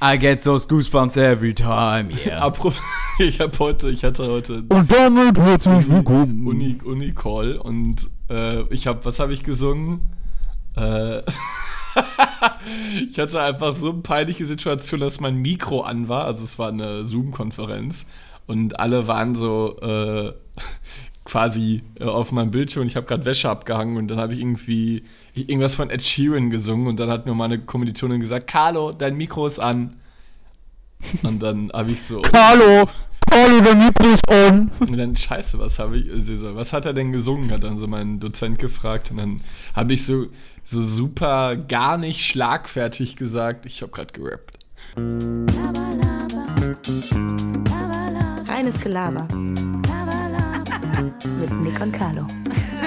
I get those goosebumps every time, yeah. Apropos, ich habe heute, ich hatte heute Und damit herzlich willkommen. Uni, Uni Call und äh, ich habe, was habe ich gesungen? Äh, ich hatte einfach so eine peinliche Situation, dass mein Mikro an war. Also es war eine Zoom-Konferenz und alle waren so äh, quasi äh, auf meinem Bildschirm und ich habe gerade Wäsche abgehangen und dann habe ich irgendwie irgendwas von Ed Sheeran gesungen und dann hat mir meine Kommilitonin gesagt, Carlo, dein Mikro ist an. Und dann habe ich so. Carlo, Carlo, dein Mikro ist on. Und dann, scheiße, was habe ich, sie so, was hat er denn gesungen, hat dann so mein Dozent gefragt. Und dann habe ich so, so super gar nicht schlagfertig gesagt, ich habe gerade gerappt. Reines Gelaber. Mit Nick und Carlo.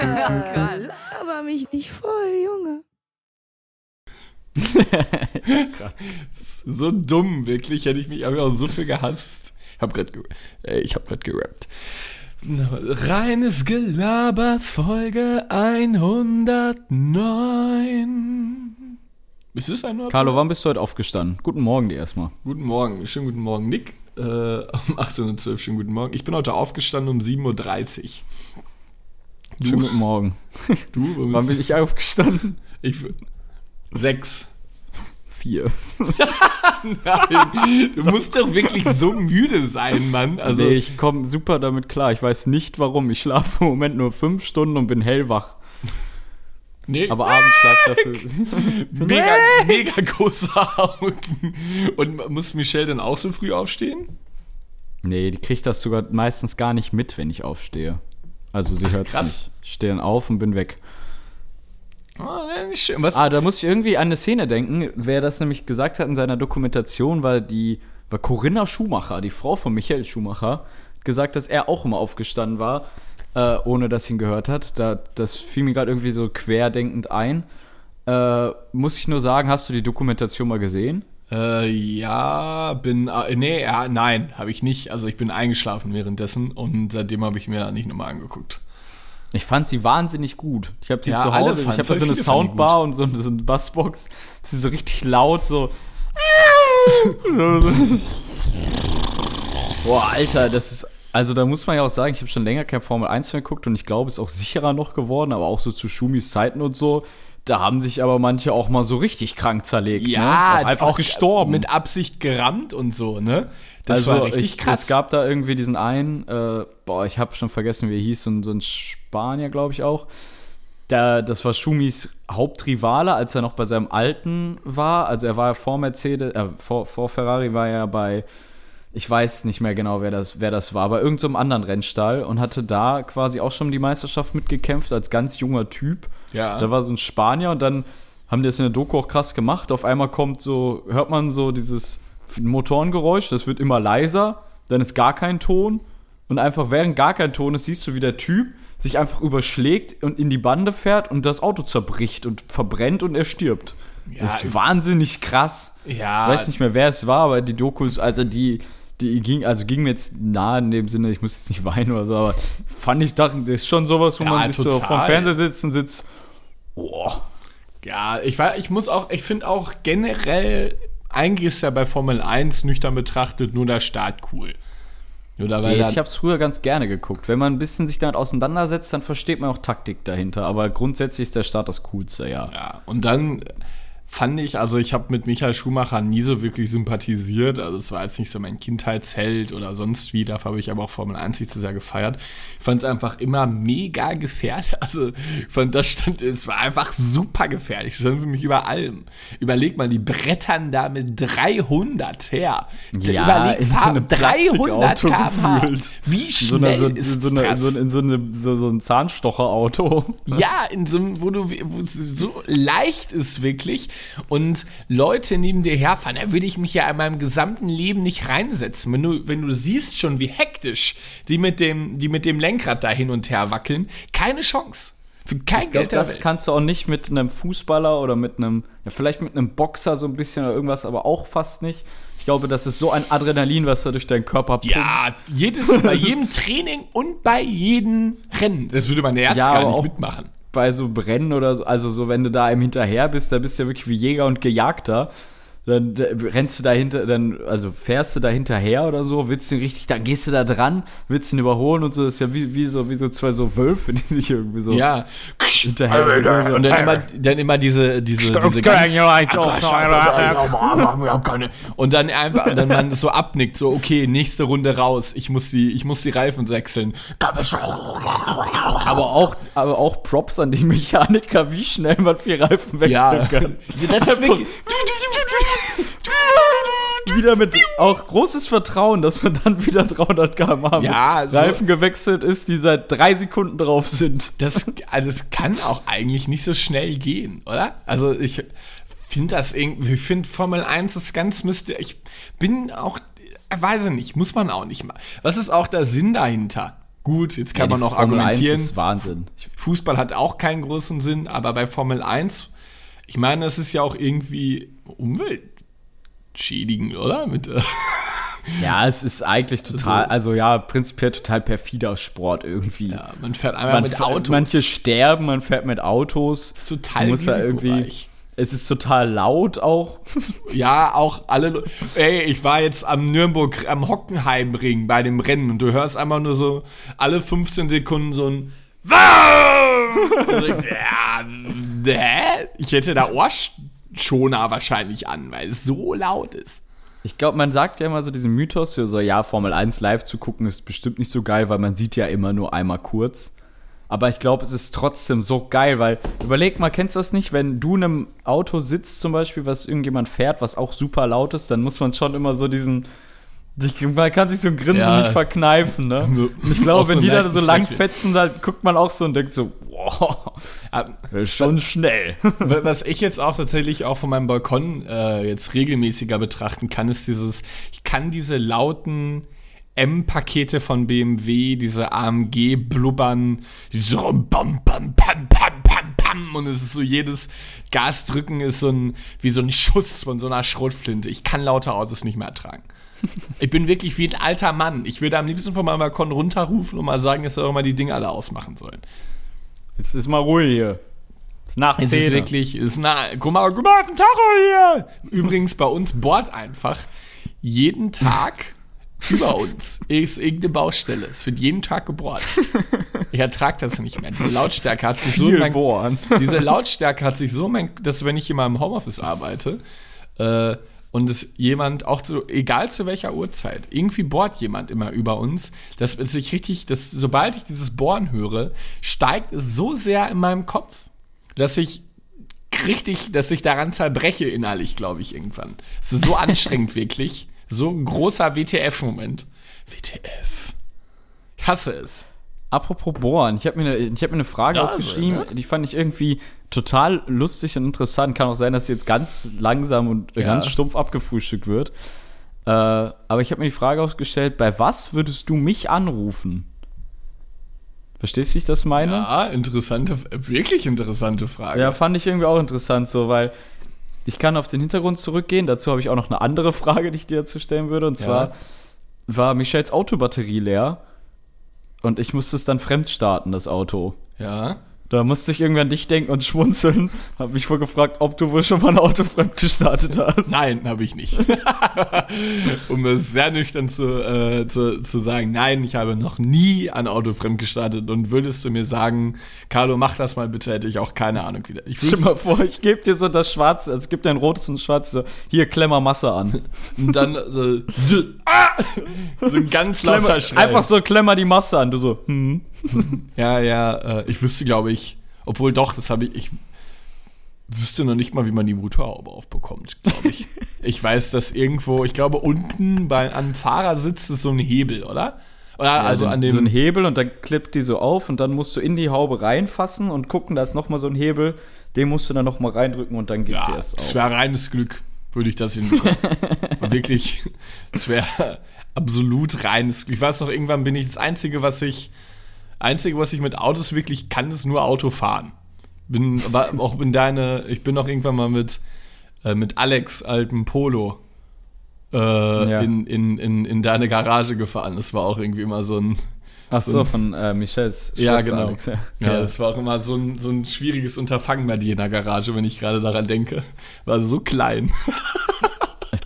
Laber mich nicht voll, Junge. so dumm, wirklich, hätte ich mich hab ich auch so viel gehasst. Ich habe gerade äh, ich hab grad gerappt. Reines Gelaber, Folge 109. Ist es ein Carlo, wann bist du heute aufgestanden? Guten Morgen dir erstmal. Guten Morgen, schönen guten Morgen, Nick. Äh, um 18.12 Uhr, schönen guten Morgen. Ich bin heute aufgestanden um 7.30 Uhr. Schönen guten Morgen. Du, Wann bist bin ich aufgestanden? Ich, sechs. Vier. Nein, du musst doch wirklich so müde sein, Mann. Also, nee, ich komme super damit klar. Ich weiß nicht warum. Ich schlafe im Moment nur fünf Stunden und bin hellwach. nee, Aber abends schlafe ich dafür. mega, mega große Augen. Und muss Michelle dann auch so früh aufstehen? Nee, die kriegt das sogar meistens gar nicht mit, wenn ich aufstehe. Also sie hört krass. nicht. Ich stehe dann auf und bin weg. Oh? Ah, da muss ich irgendwie an eine Szene denken. Wer das nämlich gesagt hat in seiner Dokumentation, war die war Corinna Schumacher, die Frau von Michael Schumacher, hat gesagt, dass er auch immer aufgestanden war, äh, ohne dass sie ihn gehört hat. Da, das fiel mir gerade irgendwie so querdenkend ein. Äh, muss ich nur sagen, hast du die Dokumentation mal gesehen? Äh, ja, bin. Äh, nee, ja, nein, habe ich nicht. Also ich bin eingeschlafen währenddessen und seitdem habe ich mir nicht nochmal angeguckt. Ich fand sie wahnsinnig gut. Ich habe sie Ja, zu Hause, ich habe da so eine Soundbar und so, so eine Bassbox. Sie so richtig laut, so. Boah, Alter, das ist. Also da muss man ja auch sagen, ich habe schon länger kein Formel 1 mehr geguckt und ich glaube, es ist auch sicherer noch geworden, aber auch so zu Schumis Zeiten und so. Da haben sich aber manche auch mal so richtig krank zerlegt. ne? auch einfach gestorben. Mit Absicht gerammt und so, ne? Das war richtig ich, krass. Es gab da irgendwie diesen einen, äh, boah, ich habe schon vergessen, wie er hieß, so ein, so ein Spanier, glaube ich auch. Der, das war Schumis Hauptrivale, als er noch bei seinem alten war. Also er war ja vor Mercedes, äh, vor, vor Ferrari war er bei, ich weiß nicht mehr genau, wer das, wer das war, bei irgendeinem anderen Rennstall und hatte da quasi auch schon die Meisterschaft mitgekämpft als ganz junger Typ. Ja. Da war so ein Spanier und dann haben die das in der Doku auch krass gemacht. Auf einmal kommt so, hört man so dieses Motorengeräusch, das wird immer leiser, dann ist gar kein Ton und einfach während gar kein Ton ist, siehst du, wie der Typ sich einfach überschlägt und in die Bande fährt und das Auto zerbricht und verbrennt und er stirbt. Ja, das ist wahnsinnig krass. Ja. Ich weiß nicht mehr, wer es war, aber die Dokus, also die, die ging, also ging mir jetzt nahe in dem Sinne, ich muss jetzt nicht weinen oder so, aber fand ich, dachte, das ist schon sowas, wo Ja, man sich so total. vom Fernseher sitzt und sitzt, boah, Ja, ich, war, ich muss auch, ich finde auch generell, eigentlich ist ja bei Formel 1 nüchtern betrachtet nur der Start cool. Oder weil Ich habe es früher ganz gerne geguckt. Wenn man ein bisschen sich damit auseinandersetzt, dann versteht man auch Taktik dahinter. Aber grundsätzlich ist der Start das Coolste, ja. ja, und dann fand ich, also ich habe mit Michael Schumacher nie so wirklich sympathisiert. Also es war jetzt nicht so mein Kindheitsheld oder sonst wie. Dafür habe ich aber auch Formel 1 nicht so sehr gefeiert. Ich fand es einfach immer mega gefährlich. Also ich fand, das stand, es war einfach super gefährlich. Das stand für mich über allem. Überleg mal, die brettern da mit 300 her. Ja, Überleg, so einem 300 Plastikauto km/h. Wie so, schnell so, ist so, eine, das? in so, eine, so, so ein Zahnstocherauto. Ja, in so einem, wo du wo es so leicht ist wirklich und Leute neben dir herfahren, da würde ich mich ja in meinem gesamten Leben nicht reinsetzen. Wenn du, wenn du siehst schon, wie hektisch die mit dem, die mit dem Lenkrad da hin und her wackeln, keine Chance. Für kein Ich glaub, Geld der das Welt. kannst du auch nicht mit einem Fußballer oder mit einem, ja, vielleicht mit einem Boxer so ein bisschen oder irgendwas, aber auch fast nicht. Ich glaube, das ist so ein Adrenalin, was da durch deinen Körper pumpt. ja, jedes, bei jedem Training und bei jedem Rennen. Das würde mein Herz Ja, gar nicht auch- mitmachen. Bei so Brennen oder so, also so, wenn du da einem hinterher bist, da bist du ja wirklich wie Jäger und Gejagter. Dann rennst du dahinter, dann, also fährst du da hinterher oder so, willst du ihn richtig, dann gehst du da dran, willst ihn überholen und so, das ist ja wie, wie so, wie so zwei so Wölfe, die sich irgendwie so Ja. hinterher. Und dann immer, dann immer diese, diese, diese ganz, und dann einfach, und dann man so abnickt, so, okay, nächste Runde raus, ich muss die, ich muss die Reifen wechseln. aber auch, aber auch Props an die Mechaniker, wie schnell man vier Reifen wechseln Ja, kann. das ist wirklich, Wieder mit auch großes Vertrauen, dass man dann wieder 300 km/h Ja, so- Reifen gewechselt ist, die seit drei Sekunden drauf sind. das, also es kann auch eigentlich nicht so schnell gehen, oder? Also ich finde das irgendwie, ich finde Formel 1 ist ganz mysteriös. Ich bin auch, äh, weiß ich nicht, muss man auch nicht mal. Was ist auch der Sinn dahinter? Gut, jetzt kann Ja, man auch Formel 1 argumentieren. ist Wahnsinn. Fußball hat auch keinen großen Sinn, aber bei Formel 1, ich meine, es ist ja auch irgendwie umweltschädigend, oder? Mit, äh, ja, es ist eigentlich total, also ja, prinzipiell total perfider Sport irgendwie. ja, man fährt einmal man mit fährt- Autos. Manche sterben, man fährt mit Autos. ist total Du musst da irgendwie. Es ist total laut auch. Ja, auch alle. Le- Ey, ich war jetzt am Nürnberg, am Hockenheimring bei dem Rennen und du hörst einfach nur so alle 15 Sekunden so ein Wow! Ja, hä? Ich hätte da Ohrschoner wahrscheinlich an, weil es so laut ist. Ich glaube, man sagt ja immer so diesen Mythos, so, so, ja, Formel 1 live zu gucken ist bestimmt nicht so geil, weil man sieht ja immer nur einmal kurz. Aber ich glaube, es ist trotzdem so geil, weil überleg mal, kennst du das nicht, wenn du in einem Auto sitzt zum Beispiel, was irgendjemand fährt, was auch super laut ist, dann muss man schon immer so diesen, man kann sich so ein Grinsen Ja. nicht verkneifen, ne? Und ich glaube, so wenn die da so lang fetzen, dann guckt man auch so und denkt so, ist schon schnell. Was ich jetzt auch tatsächlich auch von meinem Balkon äh, jetzt regelmäßiger betrachten kann, ist dieses, ich kann diese lauten M-Pakete von BMW, diese AMG-Blubbern, so rum, bam, bam, pam, pam, pam, pam, und es ist so jedes Gasdrücken ist so ein, wie so ein Schuss von so einer Schrotflinte. Ich kann laute Autos nicht mehr ertragen. Ich bin wirklich wie ein alter Mann. Ich würde am liebsten von meinem Balkon runterrufen und mal sagen, dass wir auch mal die Dinge alle ausmachen sollen. Jetzt ist mal Ruhe hier. Es ist nach Es 10. ist wirklich, es ist na, guck mal, guck mal auf den Tacho hier. Übrigens, bei uns bohrt einfach jeden Tag über uns ist irgendeine Baustelle. Es wird jeden Tag gebohrt. Ich ertrage das nicht mehr. Diese Lautstärke hat sich so viel mein, bohren. diese Lautstärke hat sich so, in mein, dass wenn ich in meinem Homeoffice arbeite äh, und es jemand auch zu, egal zu welcher Uhrzeit, irgendwie bohrt jemand immer über uns, dass es sich richtig, dass sobald ich dieses Bohren höre, steigt es so sehr in meinem Kopf, dass ich richtig, dass ich daran zerbreche innerlich, glaube ich, irgendwann. Es ist so anstrengend, wirklich. So ein großer WTF-Moment. WTF. Ich hasse es. Apropos Bohren, ich habe mir, eine- ich hab mir eine Frage Nase, aufgeschrieben, ne? die fand ich irgendwie total lustig und interessant. Kann auch sein, dass sie jetzt ganz langsam und Ja. ganz stumpf abgefrühstückt wird. Äh, aber ich habe mir die Frage aufgestellt, bei was würdest du mich anrufen? Verstehst du, wie ich das meine? Ja, interessante, wirklich interessante Frage. Ja, fand ich irgendwie auch interessant so, weil ich kann auf den Hintergrund zurückgehen. Dazu habe ich auch noch eine andere Frage, die ich dir dazu stellen würde. Und zwar war Michels Autobatterie leer und ich musste es dann fremd starten, das Auto. ja. Da musste ich irgendwie an dich denken und schmunzeln. Hab mich wohl gefragt, ob du wohl schon mal ein Auto fremd gestartet hast. Nein, habe ich nicht. um es sehr nüchtern zu, äh, zu, zu sagen, nein, ich habe noch nie ein Auto fremd gestartet und würdest du mir sagen, Carlo, mach das mal bitte, hätte ich auch keine Ahnung wieder. Ich Stell mal vor, ich gebe dir so das Schwarze, also es gibt ein rotes und ein schwarzes, so, hier, klemmer Masse an. und dann so, ah! so ein ganz lauter Schrei. einfach so, klemmer die Masse an. Du so, hm. Ja, ja, äh, ich wüsste, glaube ich, obwohl doch, das habe ich, ich wüsste noch nicht mal, wie man die Motorhaube aufbekommt, glaube ich. ich weiß, dass irgendwo, ich glaube, unten bei, am Fahrersitz ist so ein Hebel, oder? Oder also so, an dem. so ein Hebel und dann klippt die so auf und dann musst du in die Haube reinfassen und gucken, da ist noch mal so ein Hebel, den musst du dann noch mal reindrücken und dann geht sie ja, erst es auf. wäre reines Glück, würde ich das hinbekommen. Wirklich, es wäre absolut reines Glück. Ich weiß noch, irgendwann bin ich das Einzige, was ich, Einzige, was ich mit Autos wirklich kann, ist nur Auto fahren. Bin war auch in deine, ich bin auch irgendwann mal mit, äh, mit Alex altem Polo äh, Ja. in, in, in, in deine Garage gefahren. Das war auch irgendwie immer so ein, Ach so, von äh, Michels Ja, Schwester genau. Alex, ja. Ja, das war auch immer so ein, so ein schwieriges Unterfangen bei dir in der Garage, wenn ich gerade daran denke. War so klein.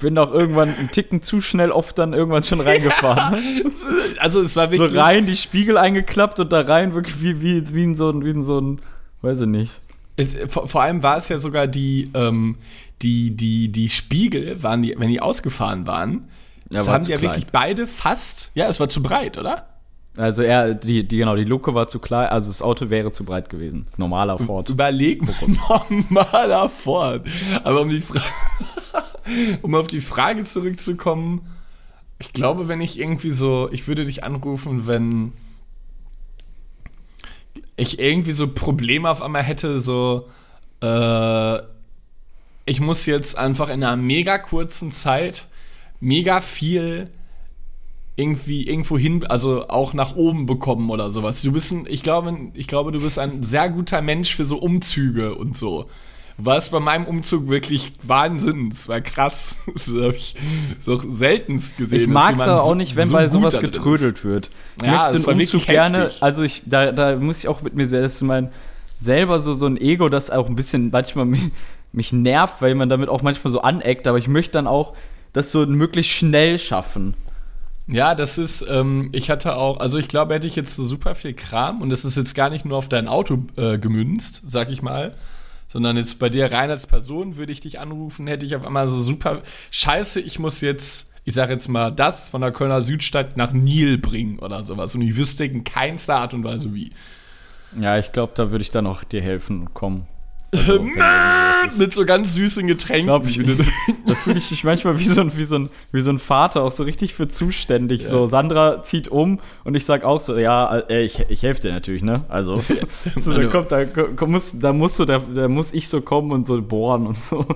Ich bin doch irgendwann einen Ticken zu schnell oft dann irgendwann schon reingefahren. ne? Also es war so wirklich. rein, die Spiegel eingeklappt und da rein wirklich wie, wie, wie in so ein, wie in so ein, weiß ich nicht. Es, vor, vor allem war es ja sogar die, ähm, die, die, die Spiegel, waren die, wenn die ausgefahren waren, Ja, das war haben die ja klein. wirklich beide fast. Ja, es war zu breit, oder? Also er, die, die, genau, die Luke war zu klein, also das Auto wäre zu breit gewesen. Normaler Ford. Überleg normaler Ford. Aber um die Fra um auf die Frage zurückzukommen, ich glaube, wenn ich irgendwie so, ich würde dich anrufen, wenn ich irgendwie so Probleme auf einmal hätte, so äh, ich muss jetzt einfach in einer mega kurzen Zeit mega viel irgendwie irgendwo hin, also auch nach oben bekommen oder sowas. Du bist ein, ich glaube, ich glaube, du bist ein sehr guter Mensch für so Umzüge und so. War es bei meinem Umzug wirklich Wahnsinn. Es war krass. Das habe ich so seltenst gesehen. Ich mag es aber auch nicht, wenn so bei sowas getrödelt ist. wird. Ich Ja, möchte den Umzug gerne, heftig. also ich, da, da muss ich auch mit mir selbst mein selber so, so ein Ego, das auch ein bisschen manchmal mich, mich nervt, weil man damit auch manchmal so aneckt, aber ich möchte dann auch das so möglichst schnell schaffen. Ja, das ist, ähm, ich hatte auch, also ich glaube, hätte ich jetzt so super viel Kram und das ist jetzt gar nicht nur auf dein Auto äh, gemünzt, sag ich mal, sondern jetzt bei dir rein als Person würde ich dich anrufen, hätte ich auf einmal so super, scheiße, ich muss jetzt, ich sag jetzt mal, das von der Kölner Südstadt nach Nil bringen oder sowas und ich wüsste in keinster Art und Weise wie. Ja, ich glaube, da würde ich dann auch dir helfen und kommen. Also, ist. Mit so ganz süßen Getränken. Glaub ich, da fühle ich mich manchmal wie so, ein, wie, so ein, wie so ein Vater, auch so richtig für zuständig. So, Sandra zieht um und ich sag auch so, ja, äh, ich, ich helfe dir natürlich, ne? Also, so, da, kommt, da, komm, muss, da, musst du, da, da muss ich so kommen und so bohren und so.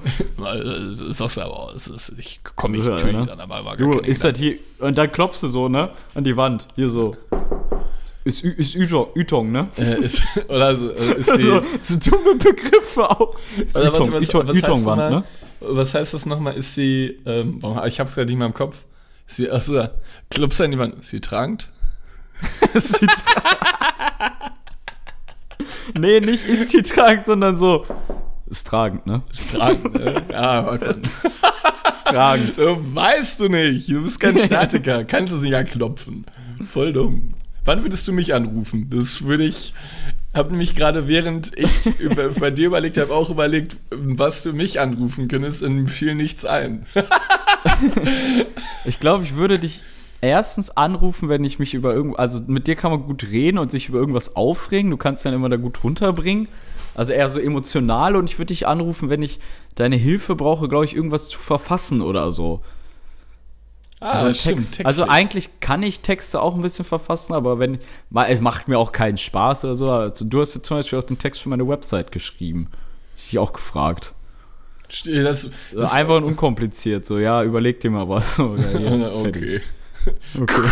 Sagst du aber, ist, ich komme ich Ja, natürlich ne? dann aber mal Du, ist das hier, und dann klopfst du so, ne? An die Wand, hier so. Ist, ist Ytong, Ytong, ne? äh, ist, oder so, äh, ist die, so, so dumme Begriffe auch. Ist Oder warte, Ytong, was, Ytong, was, heißt das Ytong-Wand, mal, ne? was heißt das nochmal? Ist sie, ähm, ich hab's gerade nicht mehr im Kopf. Ist sie, achso, klopft an die Wand. Ist sie tragend? Ist die nee, nicht ist die tragend, sondern so. Ist tragend, ne? Ist tragend, ne? Ja, hört man. Ist tragend. Du weißt du nicht. Du bist kein Statiker. Kannst du sie ja klopfen. Voll dumm. Wann würdest du mich anrufen? Das würde ich. Hab nämlich gerade während ich über, bei dir überlegt habe, auch überlegt, was du mich anrufen könntest und mir fiel nichts ein. Ich glaube, ich würde dich erstens anrufen, wenn ich mich über irgendwas. Also mit dir kann man gut reden und sich über irgendwas aufregen. Du kannst dann immer da gut runterbringen. Also eher so emotional und ich würde dich anrufen, wenn ich deine Hilfe brauche, glaube ich, irgendwas zu verfassen oder so. Ah, also, Text, also eigentlich kann ich Texte auch ein bisschen verfassen, aber wenn es macht mir auch keinen Spaß oder so. Also du hast jetzt zum Beispiel auch den Text für meine Website geschrieben. Ich dich auch gefragt. Das, Also das einfach und unkompliziert, so ja, überleg dir mal was. Oder hier, okay. okay.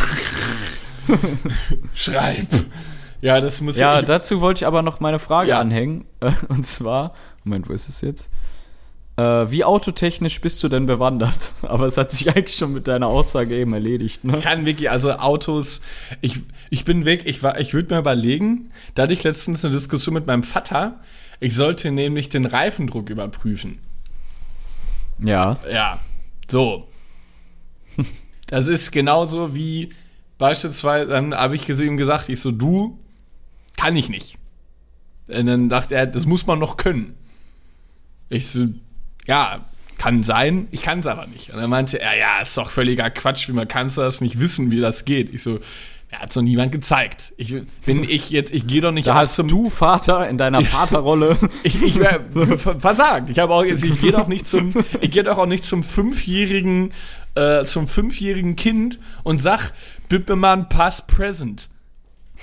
Schreib. Ja, das muss Ja, ich, dazu wollte ich aber noch meine Frage Ja. anhängen. Äh, Und zwar, Moment, wo ist es jetzt? Äh, wie autotechnisch bist du denn bewandert? Aber es hat sich eigentlich schon mit deiner Aussage eben erledigt, ne? kann wirklich, also Autos, ich, ich bin weg, ich, war- ich würde mir überlegen, da hatte ich letztens eine Diskussion mit meinem Vater, ich sollte nämlich den Reifendruck überprüfen. Ja. Ja, so. Das ist genauso wie beispielsweise, dann habe ich ihm gesagt, ich so, du, kann ich nicht. Und dann dachte er, das muss man noch können. Ich so, ja, kann sein, ich kann es aber nicht. Und dann meinte er, ja, ist doch völliger Quatsch, wie man kannst das nicht wissen, wie das geht. Ich so, ja, hat's noch niemand gezeigt. Ich, wenn ich jetzt, ich gehe doch nicht Da hast du Vater in deiner Vaterrolle. ich, ich wär ver- versagt. Ich habe auch, ich gehe doch nicht zum, ich gehe doch auch nicht zum fünfjährigen, äh, zum fünfjährigen Kind und sag, bitte mal ein Pass Present.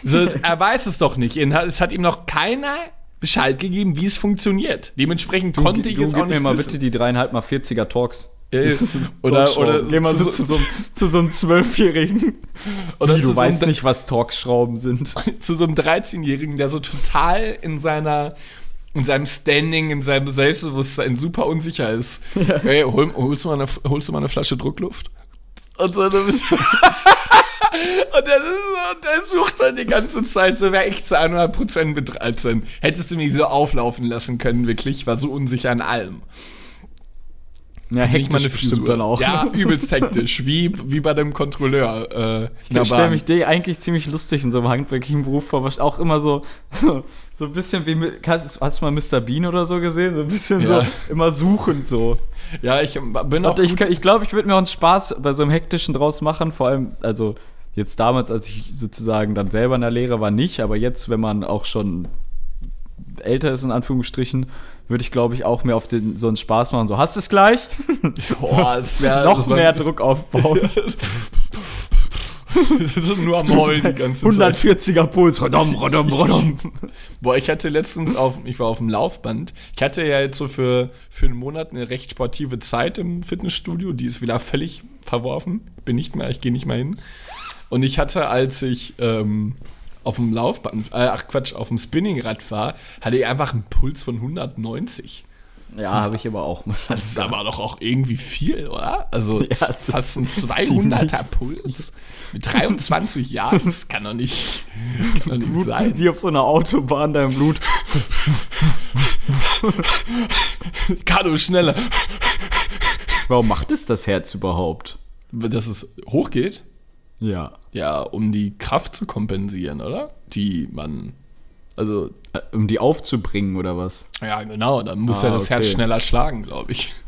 So, er weiß es doch nicht. Es hat ihm noch keiner Bescheid gegeben, wie es funktioniert. Dementsprechend konnte ich du, es auch gib nicht mir mal wissen. bitte die dreieinhalb mal 40er Talks. Äh, oder, oder Geh mal so zu so, zu so einem Zwölfjährigen. oder Wie, du so weißt einem- nicht, was Talkschrauben sind. zu so einem 13-Jährigen, der so total in seiner in seinem Standing, in seinem Selbstbewusstsein super unsicher ist. Hey, hol, holst, du mal eine, holst du mal eine Flasche Druckluft? Und so, du bist Und der, der sucht dann die ganze Zeit, so wäre ich zu 100% mit 13. Hättest du mich so auflaufen lassen können, wirklich. War so unsicher an allem. Ja, hektisch bestimmt Frisur. dann auch. Ja, übelst hektisch. Wie, wie bei dem Kontrolleur. Äh, Ich stelle mich dir eigentlich ziemlich lustig in so einem handwerklichen Beruf vor, was auch immer so, so ein bisschen wie, hast, hast du mal Mr. Bean oder so gesehen? So ein bisschen Ja. so, immer suchend so. Ja, ich bin auch Und ich gut- ich glaube, ich würde mir auch einen Spaß bei so einem hektischen draus machen, vor allem, also jetzt damals, als ich sozusagen dann selber in der Lehre war, nicht, aber jetzt, wenn man auch schon älter ist, in Anführungsstrichen, würde ich, glaube ich, auch mir auf den, so einen Spaß machen. So, hast du es gleich? Boah, es wäre Noch mehr Druck aufbauen. so nur am Heulen die ganze Zeit. 140er Puls. Rodom, rodom, rodom. Boah, ich hatte letztens auf, ich war auf dem Laufband. Ich hatte ja jetzt so für, für einen Monat eine recht sportive Zeit im Fitnessstudio. Die ist wieder völlig verworfen. Bin nicht mehr, ich gehe nicht mehr hin. Und ich hatte, als ich ähm, auf dem Laufband, äh, ach Quatsch, auf dem Spinningrad war, hatte ich einfach einen Puls von 190. Ja, habe ich aber auch. Das ist aber doch auch irgendwie viel, oder? Also Ja, fast ein 200er Puls. Mit 23 Jahren, das kann doch nicht, kann doch nicht Blut sein. wie auf so einer Autobahn, dein Blut. Kado, schneller. Warum macht es das Herz überhaupt? Dass es hochgeht? Ja. Ja, um die Kraft zu kompensieren, oder? Die man. Also, Äh, Um die aufzubringen oder was? ja, genau, dann muss Ah, ja das Herz okay. schneller schlagen, glaube ich.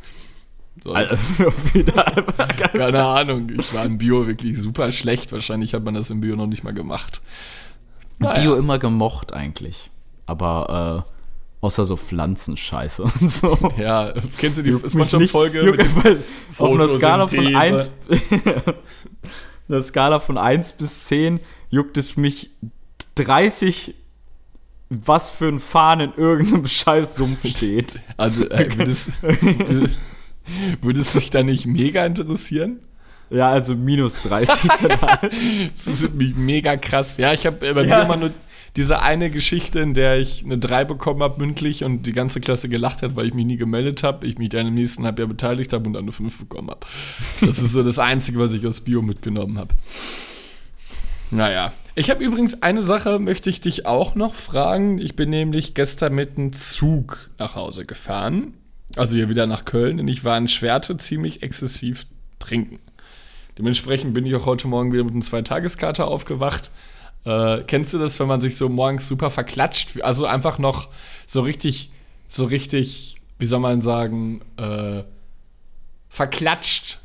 Also, keine Ahnung, ich war im Bio wirklich super schlecht. Wahrscheinlich hat man das im Bio noch nicht mal gemacht. Naja. Bio immer gemocht eigentlich. Aber äh, außer so Pflanzenscheiße und so. Ja, kennst du die dem- juckt- weil Auf einer Skala von Photosynthese. 1 einer Skala von 1 bis 10 juckt es mich 30 was für ein Fahnen in irgendeinem scheiß Sumpf steht. Also, äh, würde es, würde es dich da nicht mega interessieren? Ja, also minus 30 dann halt. Das ist mich mega krass. Ja, ich habe bei Ja. mir immer nur diese eine Geschichte, in der ich eine 3 bekommen habe mündlich und die ganze Klasse gelacht hat, weil ich mich nie gemeldet habe, ich mich dann im nächsten Halbjahr beteiligt habe und dann eine 5 bekommen habe. Das ist so das Einzige, was ich aus Bio mitgenommen habe. Naja. Ich habe übrigens eine Sache, möchte ich dich auch noch fragen. Ich bin nämlich gestern mit einem Zug nach Hause gefahren. Also hier wieder nach Köln. Und ich war in Schwerte ziemlich exzessiv trinken. Dementsprechend bin ich auch heute Morgen wieder mit einem Zweitageskarte aufgewacht. Äh, kennst du das, wenn man sich so morgens super verklatscht? Also einfach noch so richtig, so richtig, wie soll man sagen, äh, verklatscht.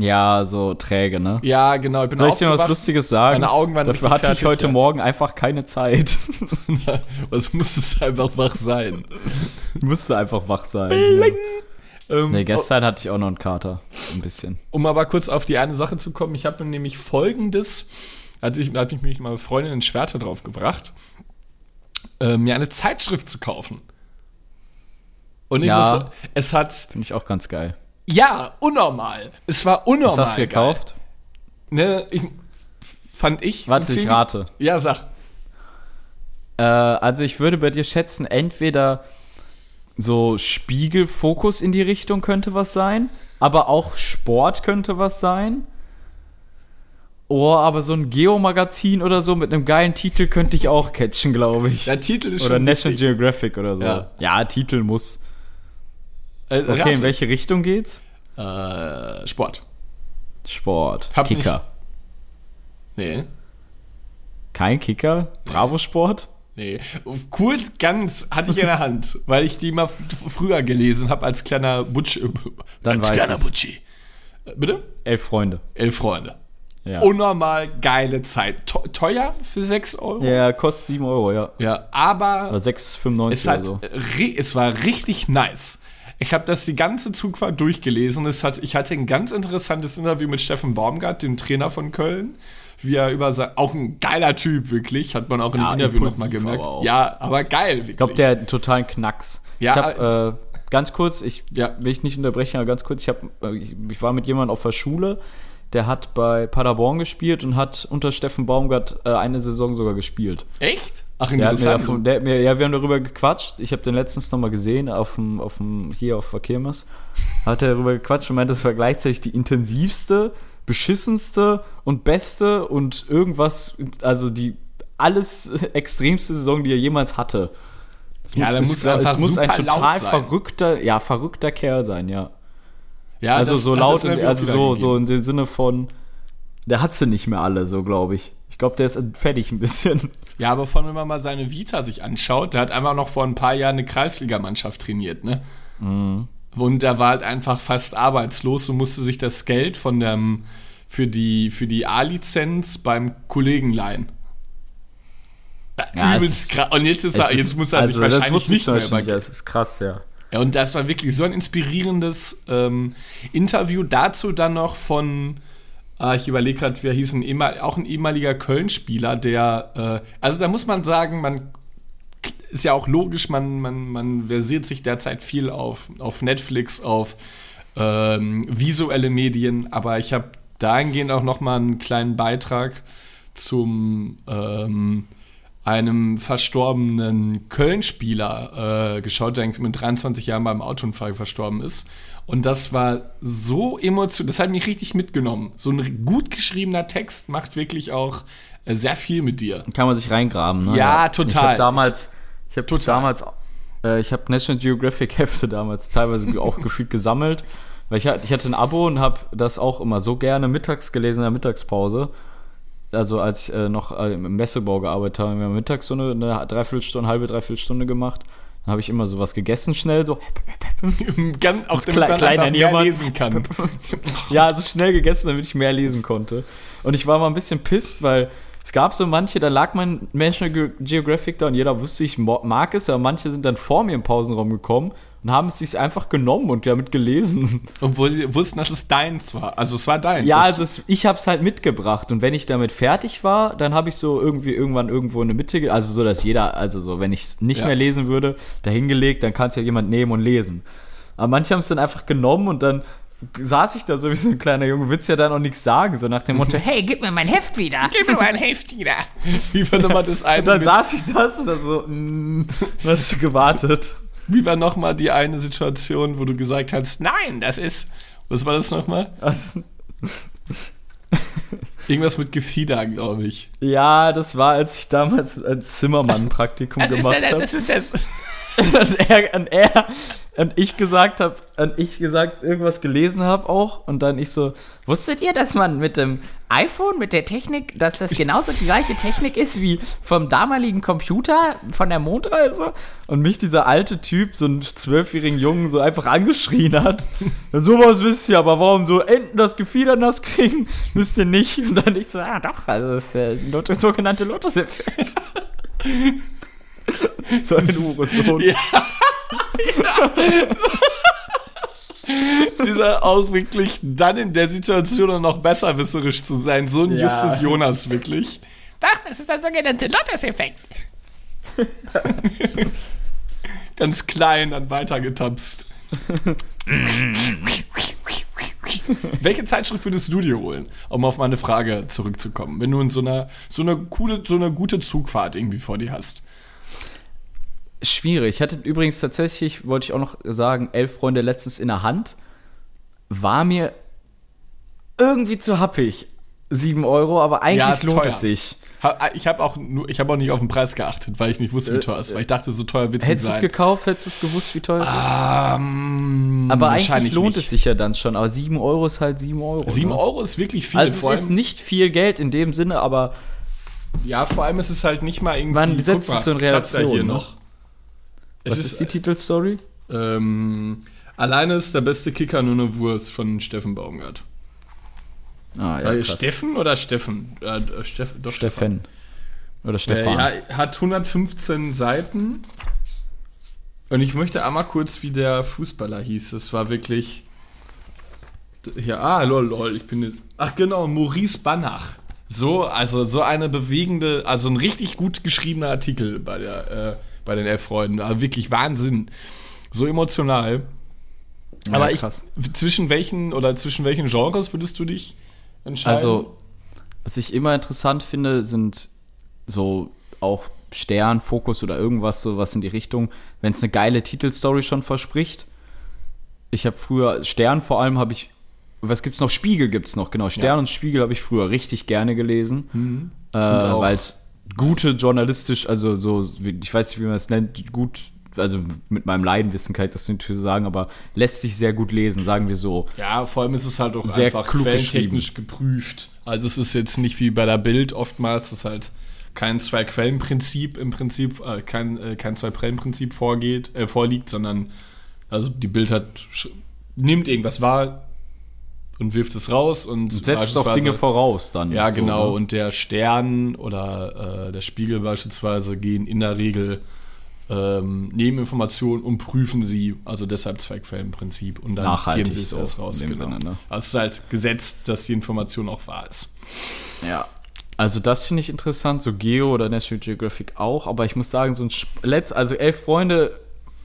Ja, so träge, ne? Ja, genau. Ich bin Soll ich dir mal was. Lustiges sagen? Meine Augen waren Dafür hatte ich fertig, heute ja. Morgen einfach keine Zeit. Was muss es einfach wach sein? Musste einfach wach sein. Ja. Ähm, Nee, gestern hatte ich auch noch einen Kater. Ein bisschen. um aber kurz auf die eine Sache zu kommen, ich habe nämlich folgendes, hatte ich, hatte ich mich mal Freundin in Schwerte drauf gebracht, äh, mir eine Zeitschrift zu kaufen. Und ich Ja. muss, es hat, Finde ich auch ganz geil. ja, unnormal. Es war unnormal. Was hast du geil. gekauft? Ne, ich, fand ich. Warte, ich rate. Ja, sag. Äh, also ich würde bei dir schätzen, entweder so Spiegelfokus in die Richtung könnte was sein, aber auch Sport könnte was sein. Oh, aber so ein Geo-Magazin oder so mit einem geilen Titel könnte ich auch catchen, glaube ich. Der Titel ist Oder schon National wichtig. Geographic oder so. Ja. Ja, Titel muss. Äh, Okay, rate. in welche Richtung geht's? Äh, Sport. Sport. Hab Kicker. Nee. Kein Kicker? Bravo Sport? Nee. Cool, ganz hatte ich in der Hand, weil ich die mal früher gelesen habe als kleiner Butsch. äh, Dann als weiß kleiner ich's. Butschi. Äh, Bitte? Elf Freunde. Elf Freunde. Ja. Unnormal geile Zeit. Teu- Teuer für 6 Euro? ja, kostet 7 Euro, ja. Ja, aber Oder 6,95 es, hat, so. es war richtig nice. Ich habe das die ganze Zugfahrt durchgelesen. Es hat, ich hatte ein ganz interessantes Interview mit Steffen Baumgart, dem Trainer von Köln. Wie er über sein, auch ein geiler Typ, wirklich, hat man auch in Ja, dem Interview nochmal gemerkt. aber. Ja, aber geil, wirklich. Ich glaube, der hat einen totalen Knacks. Ja, ich habe äh, ganz kurz, ich Ja. will ich nicht unterbrechen, aber ganz kurz, ich, hab, äh, ich, ich war mit jemandem auf der Schule, der hat bei Paderborn gespielt und hat unter Steffen Baumgart äh, eine Saison sogar gespielt. Echt? Ach, Der hat mir interessant. davon, der hat mir, ja, wir haben darüber gequatscht. Ich habe den letztens noch mal gesehen auf dem, auf dem, hier auf der Kirmes. Hat er darüber gequatscht und meint, das war gleichzeitig die intensivste beschissenste und beste und irgendwas, also die alles extremste Saison, die er jemals hatte. Es Ja, der es- muss einfach es muss ein total verrückter, ja, verrückter Kerl sein, ja. Ja, also das so laut, Interview also so, so in dem Sinne von, der hat sie nicht mehr alle, so glaube ich. Ich glaube, der ist fertig ein bisschen. Ja, aber vor allem, wenn man mal seine Vita sich anschaut, der hat einfach noch vor ein paar Jahren eine Kreisligamannschaft trainiert, ne? Mhm. Und der war halt einfach fast arbeitslos und musste sich das Geld von dem, für die, für die A-Lizenz beim Kollegen leihen. Ja, Übelst krass. Und jetzt, ist er, ist- jetzt muss er sich also, das wahrscheinlich nicht mehr Beispiel über nicht, Das ist krass, ja. Ja, und das war wirklich so ein inspirierendes ähm, Interview. Dazu dann noch von, ah, ich überlege gerade, wer hieß ein auch ein ehemaliger Köln-Spieler, der, äh, also da muss man sagen, man ist ja auch logisch, man, man, man versiert sich derzeit viel auf, auf Netflix, auf ähm, visuelle Medien, aber ich habe dahingehend auch noch mal einen kleinen Beitrag zum ähm, einem verstorbenen Köln-Spieler äh, geschaut, der irgendwie mit 23 Jahren beim Autounfall verstorben ist. Und das war so emotional, das hat mich richtig mitgenommen. So ein gut geschriebener Text macht wirklich auch äh, sehr viel mit dir. Kann man sich reingraben, ne? Ja, Ich total. habe damals, ich habe Total. damals, äh, ich habe National Geographic Hefte damals teilweise auch gefühlt gesammelt, weil ich, hatte- ich hatte ein Abo und habe das auch immer so gerne mittags gelesen in der Mittagspause. Also als ich äh, noch äh, im Messebau gearbeitet habe, haben wir mittags so eine, eine Dreiviertelstunde, halbe Dreiviertelstunde gemacht. Dann habe ich immer sowas gegessen schnell, so Ganz, auch damit Kle- kleiner mehr lesen kann. Ja, also schnell gegessen, damit ich mehr lesen konnte. Und ich war mal ein bisschen pisst, weil es gab so manche, da lag mein National Ge Geographic da und jeder wusste, ich mag es, aber manche sind dann vor mir im Pausenraum gekommen und haben es sich einfach genommen und damit gelesen. Obwohl sie wussten, dass es deins war. Also es war deins. Ja, also es, ich habe es halt mitgebracht und wenn ich damit fertig war, dann habe ich so irgendwie irgendwann irgendwo in der Mitte, also so, dass jeder, also so, wenn ich es nicht Ja. mehr lesen würde, dahingelegt, dann kann es ja jemand nehmen und lesen. Aber manche haben es dann einfach genommen und dann saß ich da so wie so ein kleiner Junge, willst ja dann auch nichts sagen, so nach dem Motto, Hey, gib mir mein Heft wieder. Gib mir mein Heft wieder. Wie war nochmal das eine Und dann mit, saß ich da so, mm, hast du gewartet. Wie war nochmal die eine Situation, wo du gesagt hast, nein, das ist. Was war das nochmal? Irgendwas mit Gefieder, glaube ich. ja, das war, als ich damals ein Praktikum gemacht habe. ist das. Und er, und er und ich gesagt habe, und ich gesagt irgendwas gelesen habe auch und dann ich so, Wusstet ihr, dass man mit dem iPhone, mit der Technik, dass das genauso die gleiche Technik ist wie vom damaligen Computer von der Mondreise? und mich dieser alte Typ, so einen zwölfjährigen Jungen, so einfach angeschrien hat. Ja, sowas wisst ihr, aber warum so Enten das Gefieder nass kriegen, wisst ihr nicht. Und dann ich so, ah doch, also das ist der sogenannte Lotus-Effekt. so ein Hurensohn. Ja. Dieser auch wirklich dann in der Situation und noch besserwisserisch zu sein. So ein Ja. Justus Jonas wirklich. Ach, das ist der sogenannte Lotus-Effekt. Ganz klein dann weitergetapst. Welche Zeitschrift würdest du dir holen, um auf meine Frage zurückzukommen, wenn du in so einer so eine coole, so eine gute Zugfahrt irgendwie vor dir hast? Schwierig. Ich hatte übrigens tatsächlich, wollte ich auch noch sagen, elf Freunde letztens in der Hand. War mir irgendwie zu happig. Sieben Euro, aber eigentlich Ja, lohnt teuer. es sich. Ich habe auch nur, ich habe auch nicht auf den Preis geachtet, weil ich nicht wusste, wie teuer es ist, weil ich dachte, so teuer wird es nicht Hättest du es sein. gekauft, hättest du es gewusst, wie teuer es ist. Ähm, Aber wahrscheinlich eigentlich lohnt nicht. es sich ja dann schon. Aber sieben Euro ist halt sieben Euro. 7 ne? Euro ist wirklich viel. Also es ist nicht viel Geld in dem Sinne, aber ja, vor allem ist es halt nicht mal irgendwie. Man setzt guck mal, es so in hab's ja Relation, hier ne? noch. Was ist, ist, die Titelstory? ähm, alleine ist der beste Kicker nur eine Wurst von Steffen Baumgart. Ah, Äh, krass. Steffen oder Steffen? Äh, äh, Steff, doch, Steffen. Oder Äh, Stefan. ja, hat 115 Seiten. Und ich möchte einmal kurz, wie der Fußballer hieß. Es war wirklich. Ja, ah, lol, lol. Ich bin. jetzt- Ach, genau, Maurice Banach. So, also so eine bewegende, also ein richtig gut geschriebener Artikel bei, der, äh, bei den elf Freunden. Also wirklich Wahnsinn. So emotional. Ja, Aber ich, krass. zwischen welchen oder zwischen welchen Genres würdest du dich entscheiden? Also, was ich immer interessant finde, sind so auch Stern, Fokus oder irgendwas, so was in die Richtung, wenn es eine geile Titelstory schon verspricht. Ich habe früher, Stern vor allem habe ich was gibt's noch? Spiegel gibt's noch, genau. Stern Ja. und Spiegel habe ich früher richtig gerne gelesen. Äh, Sind auch- Weil es gute journalistisch, also so, ich weiß nicht, wie man es nennt, gut, also mit meinem Laienwissen kann ich das natürlich sagen, aber lässt sich sehr gut lesen, sagen wir so. Ja, vor allem ist es halt auch Sehr einfach klug quellentechnisch geprüft. Also es ist jetzt nicht wie bei der Bild oftmals, dass halt kein Zwei-Quellen-Prinzip im Prinzip, äh, kein, äh, kein Zwei-Quellen-Prinzip vorgeht, äh, vorliegt, sondern also die Bild hat nimmt irgendwas wahr und wirft es raus und Setzt doch Dinge voraus dann. Ja, so, genau. ne? Und der Stern oder äh, der Spiegel beispielsweise gehen in der Regel ähm, nehmen Informationen und prüfen sie. Also deshalb Zweigquellenprinzip. Und dann Nachhaltig geben sie es erst raus. Genau. Sinne, ne? Also es ist halt gesetzt, dass die Information auch wahr ist. Ja. Also das finde ich interessant, so Geo oder National Geographic auch, aber ich muss sagen, so ein Letz, also elf Freunde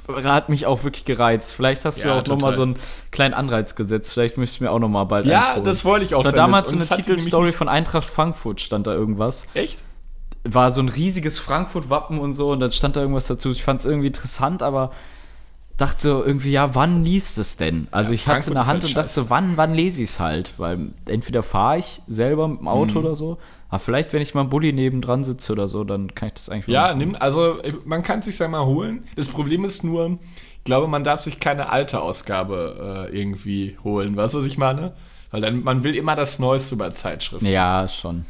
hat mich auch wirklich gereizt. Vielleicht hast du Ja, ja auch nochmal so einen kleinen Anreiz gesetzt. Vielleicht möchte ich mir auch nochmal bald Ja, das wollte ich auch damit. damals so eine Titelstory von Eintracht Frankfurt, stand da irgendwas. Echt? War so ein riesiges Frankfurt-Wappen und so und dann stand da irgendwas dazu. Ich fand es irgendwie interessant, aber dachte so irgendwie, ja, wann liest es denn? Also Ja, ich hatte es in der Hand halt und dachte so, wann, wann lese ich es halt? Weil entweder fahre ich selber mit dem Mhm. Auto oder so, aber vielleicht, wenn ich mal im Bulli nebendran sitze oder so, dann kann ich das eigentlich Ja, nimm, also man kann es sich ja mal holen. Das Problem ist nur, ich glaube, man darf sich keine alte Ausgabe äh, irgendwie holen. Weißt du, was ich meine? Weil dann, man will immer das Neueste bei Zeitschriften. Ja, schon.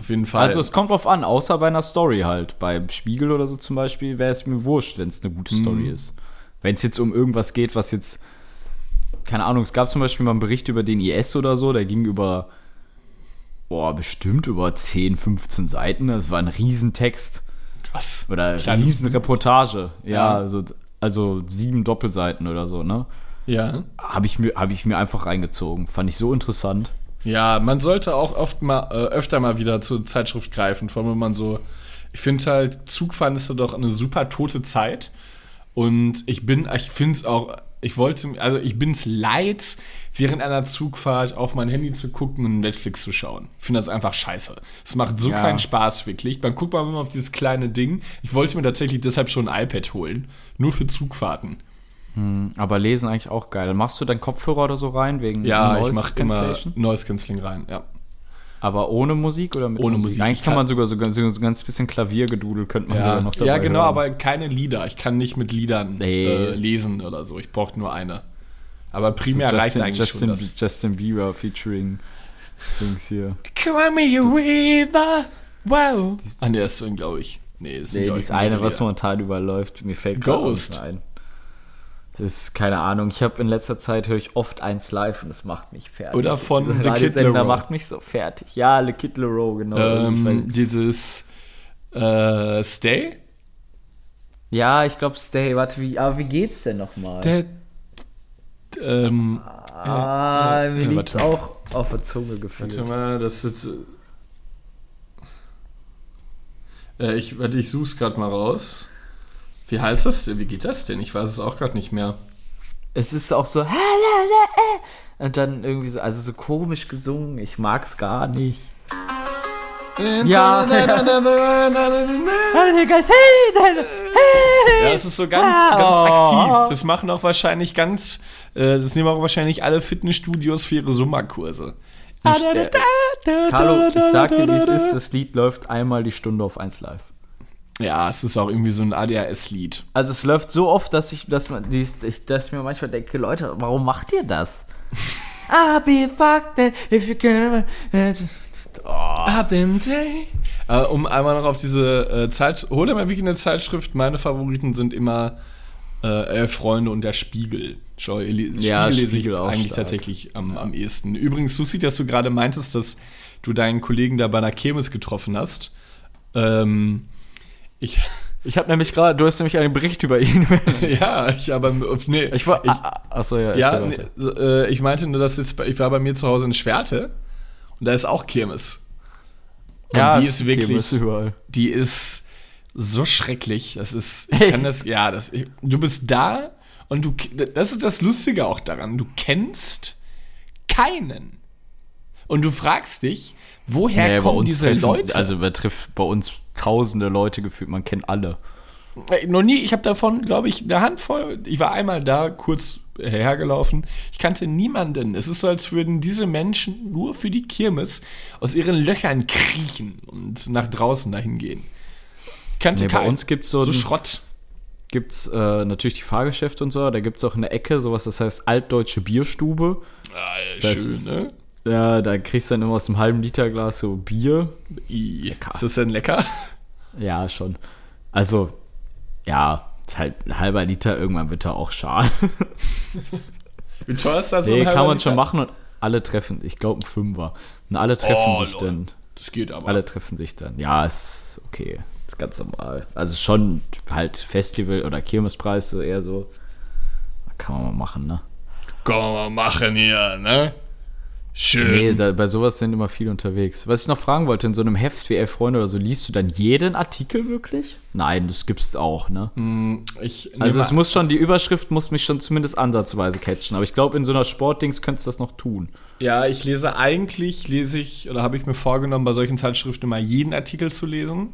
Auf jeden Fall. Also es kommt drauf an, außer bei einer Story halt. Beim Spiegel oder so zum Beispiel wäre es mir wurscht, wenn es eine gute Story Mhm. ist. Wenn es jetzt um irgendwas geht, was jetzt, keine Ahnung, es gab zum Beispiel mal einen Bericht über den IS oder so, der ging über, boah, bestimmt über 10, 15 Seiten. Das war ein Riesentext. Krass. Oder eine Kleines Riesenreportage. Ja, Ja. Also, also sieben Doppelseiten oder so, ne? Ja. Habe ich, mir- hab ich mir einfach reingezogen. Fand ich so interessant. Ja, man sollte auch oft mal, äh, öfter mal wieder zur Zeitschrift greifen, vor allem wenn man so, ich finde halt, Zugfahren ist ja doch eine super tote Zeit und ich bin, ich finde es auch, ich wollte, also ich bin es leid, während einer Zugfahrt auf mein Handy zu gucken und Netflix zu schauen. Ich finde das einfach scheiße. Es macht so Ja. keinen Spaß, wirklich. Man guckt mal immer auf dieses kleine Ding. Ich wollte mir tatsächlich deshalb schon ein iPad holen, nur für Zugfahrten. Aber lesen eigentlich auch geil. Dann machst du deinen Kopfhörer oder so rein wegen Ja, ich Noise mache immer Cancellation? Noise Cancelling rein, ja. Aber ohne Musik oder mit Ohne Musik. Eigentlich Ich kann kann- man sogar so, so, so ganz bisschen Klaviergedudel könnte man sogar Ja, noch dabei ja genau, hören. aber keine Lieder. Ich kann nicht mit Liedern Nee. äh, lesen oder so. Ich brauche nur eine. Aber primär Justin, reicht eigentlich Justin, schon das. Justin Bieber featuring Dings hier. Come me river, wow. An der ist glaube ich. Nee, ist Nee, dieses eine, was momentan überläuft, mir fällt Ghost. ein. Das ist keine Ahnung. Ich habe in letzter Zeit höre ich oft eins live und es macht mich fertig. Oder von Dieser The Kid Laroi. macht mich so fertig. Ja, Le Kid Leroy, genau. Ähm, dieses äh, Stay? ja, ich glaube Stay. Warte, wie, aber wie geht's denn nochmal? Der, ähm, Ah, mir ja, liegt's warte. auch auf der Zunge gefühlt. warte mal, das ist. Äh, ich, warte, ich such's gerade mal raus. Wie heißt das denn? Wie geht das denn? Ich weiß es auch gerade nicht mehr. Es ist auch so und dann irgendwie so, also so komisch gesungen. Ich mag's gar nicht. Ja. Ja, es ist so ganz, ganz aktiv. Das machen auch wahrscheinlich ganz, äh, das nehmen auch wahrscheinlich alle Fitnessstudios für ihre Sommerkurse. Carlo, ich sag dir, wie es ist, das Lied läuft einmal die Stunde auf 1 live. Ja, es ist auch irgendwie so ein ADHS-Lied. Also es läuft so oft, dass ich, dass man, ich, dass ich mir manchmal denke, Leute, warum macht ihr das? I'll be fucked if you can. Up in day. Äh, um einmal noch auf diese äh, Zeit, hol dir mal wirklich eine Zeitschrift. Meine Favoriten sind immer äh, Freunde und der Spiegel. Schau, Spiegel Ja, lese ich Spiegel auch eigentlich stark. tatsächlich am, am ehesten. Übrigens, lustig, dass du gerade meintest, dass du deinen Kollegen da bei einer Kirmes getroffen hast. Ähm, ich, Ich habe nämlich gerade, du hast nämlich einen Bericht über ihn. ja, ich aber, nee, Ich war, ich, ah, ah, achso, ja. ja, nee, so, äh, ich meinte nur, dass jetzt, ich war bei mir zu Hause in Schwerte und da ist auch Kirmes. Und ja, die ist wirklich, ist überall. die ist so schrecklich. Das ist, ich Hey. kann das, ja, das, ich, du bist da und du, das ist das Lustige auch daran. Du kennst keinen. Und du fragst dich, woher bei kommen diese treffen, Leute? Also betrifft bei uns tausende Leute gefühlt, man kennt alle. Äh, noch nie, ich habe davon, glaube ich, eine Handvoll. Ich war einmal da, kurz hergelaufen. Ich kannte niemanden. Es ist so, als würden diese Menschen nur für die Kirmes aus ihren Löchern kriechen und nach draußen dahin gehen. Ich kannte Nee, bei keinen. uns gibt's so so Schrott. Gibt's äh, natürlich die Fahrgeschäfte und so, da gibt's auch in der Ecke sowas, das heißt altdeutsche Bierstube. Ah, schön, ist- ne? Ja, da kriegst du dann immer aus einem halben Liter Glas so Bier. I, ist das denn lecker? Ja, schon. Also, ja, halt ein halber Liter, irgendwann wird er auch schal. Wie teuer ist das? so nee, ein kann man schon Liter? machen und alle treffen, ich glaube ein Fünfer. Und alle treffen Oh, sich lol. dann. Das geht aber. Alle treffen sich dann. Ja, ist okay. Ist ganz normal. Also schon halt Festival- oder Kirmespreise eher so. Kann man mal machen, ne? Komm mal machen hier, ne? Schön. Nee, da, bei sowas sind immer viele unterwegs. Was ich noch fragen wollte, in so einem Heft wie Elf Freunde oder so, liest du dann jeden Artikel wirklich? Nein, das gibt's auch, ne? ich Also es muss schon, die Überschrift muss mich schon zumindest ansatzweise catchen. Aber ich glaube, in so einer Sportdings könntest du das noch tun. Ja, ich lese eigentlich, lese ich, oder habe ich mir vorgenommen, bei solchen Zeitschriften immer jeden Artikel zu lesen.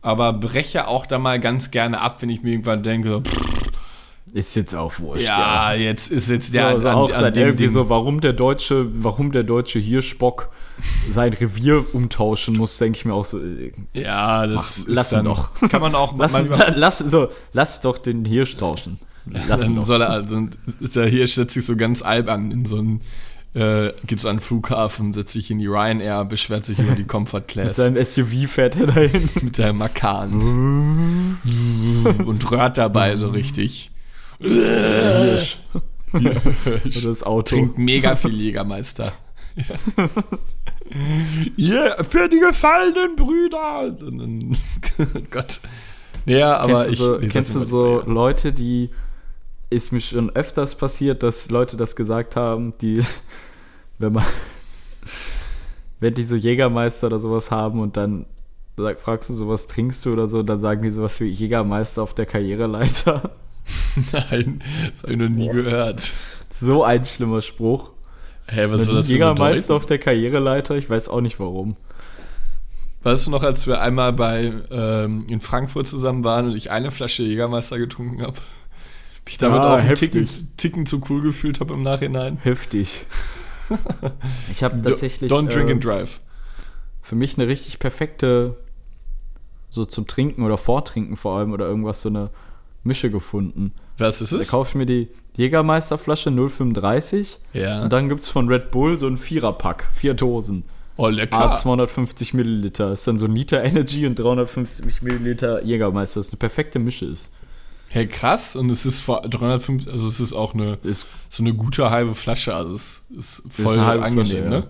Aber breche auch da mal ganz gerne ab, wenn ich mir irgendwann denke, pff, Ist jetzt auch wurscht, ja, jetzt ist jetzt So, der so auch dann irgendwie Ding- so, warum der deutsche, warum der deutsche Hirschbock sein Revier umtauschen muss, denke ich mir auch so. äh, Ja, das Mach- lass ihn doch. Kann man auch Lass, manchmal, lass, so, lass doch den Hirsch tauschen. Lass ihn dann soll er, also, der hier setzt sich so ganz albern in so einen, äh, geht so an den Flughafen, setzt sich in die Ryanair, beschwert sich über die Comfort Mit Class. seinem SUV fährt er dahin. mit seinem Makan. und röhrt dabei so richtig. Hirsch. Oder das Auto. Trinkt mega viel Jägermeister. Ja, für die gefallenen Brüder. Gott. Ja, aber kennst du ich. so, kennst du so immer, Leute, die ist mir schon öfters passiert, dass Leute das gesagt haben, die, wenn man, wenn die so Jägermeister oder sowas haben und dann fragst du so, was trinkst du oder so, dann sagen die sowas wie Jägermeister auf der Karriereleiter. Nein, das habe ich noch nie gehört. So ein schlimmer Spruch. Hä, was soll das Jägermeister auf der Karriereleiter, ich weiß auch nicht warum. Weißt du noch, als wir einmal bei ähm, in Frankfurt zusammen waren und ich eine Flasche Jägermeister getrunken habe? Mich damit Ah, auch einen. Ticken, Ticken zu cool gefühlt habe im Nachhinein. Heftig. Ich habe tatsächlich Don't drink äh, and drive. für mich eine richtig perfekte, so zum Trinken oder Vortrinken vor allem oder irgendwas, so eine Mische gefunden. Was ist Da es? kaufe ich mir die Jägermeisterflasche 035 Ja. und dann gibt es von Red Bull so ein Viererpack, vier Dosen. Oh, Ah, lecker. 250 Milliliter. Ist dann so ein Liter Energy und 350 Milliliter Jägermeister. Das eine perfekte Mische ist. Hey, krass. Und es ist vor 350, also es ist auch eine, Ist, so eine gute halbe Flasche. Also es ist voll halbe angenehm, Flasche, ne?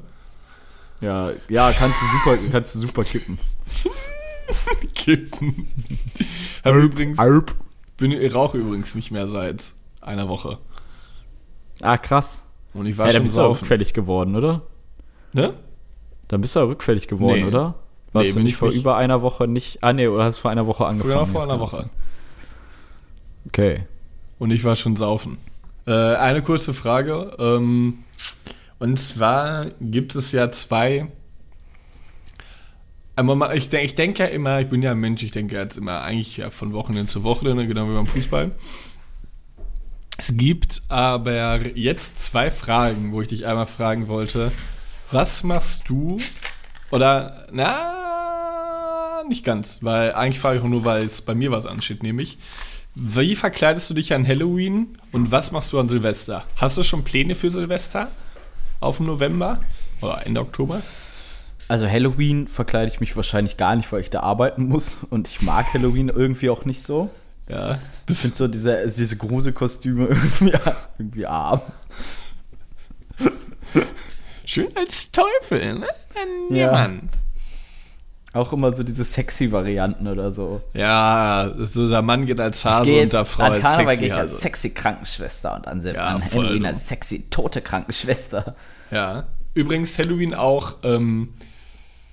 ja, ja, kannst du super, kannst du super kippen. Kippen. Aber übrigens, bin, ich rauche übrigens nicht mehr seit einer Woche. Ah, krass. Und ich war Ja, dann schon bist du auch rückfällig geworden, oder? Ne? Dann bist du auch rückfällig geworden, Nee. oder? Warst Nee, du nicht ich vor nicht. über einer Woche nicht. Ah, nee, oder hast du vor einer Woche angefangen? Noch vor einer Woche. sein. Okay. Und ich war schon saufen. Äh, eine kurze Frage. Ähm, und zwar gibt es ja zwei. Ich, denk- ich denke ja immer, ich bin ja ein Mensch, ich denke jetzt immer eigentlich ja von Wochenende zu Wochenende, genau wie beim Fußball. Es gibt aber jetzt zwei Fragen, wo ich dich einmal fragen wollte. Was machst du? Oder, na, nicht ganz, weil eigentlich frage ich auch nur, weil es bei mir was ansteht, nämlich. Wie verkleidest du dich an Halloween und was machst du an Silvester? Hast du schon Pläne für Silvester? Auf dem November? Oder Ende Oktober? Also Halloween verkleide ich mich wahrscheinlich gar nicht, weil ich da arbeiten muss. Und ich mag Halloween irgendwie auch nicht so. Ja. Bist, finde so diese, also diese Gruselkostüme irgendwie, irgendwie arm. schön als Teufel, ne? Ein Ja. Mann. Auch immer so diese sexy Varianten oder so. Ja, so der Mann geht als Hase gehe und der Frau als Karneval sexy gehe ich als sexy Krankenschwester und an, Ja, Halloween du. als sexy tote Krankenschwester. Ja. Übrigens Halloween auch ähm,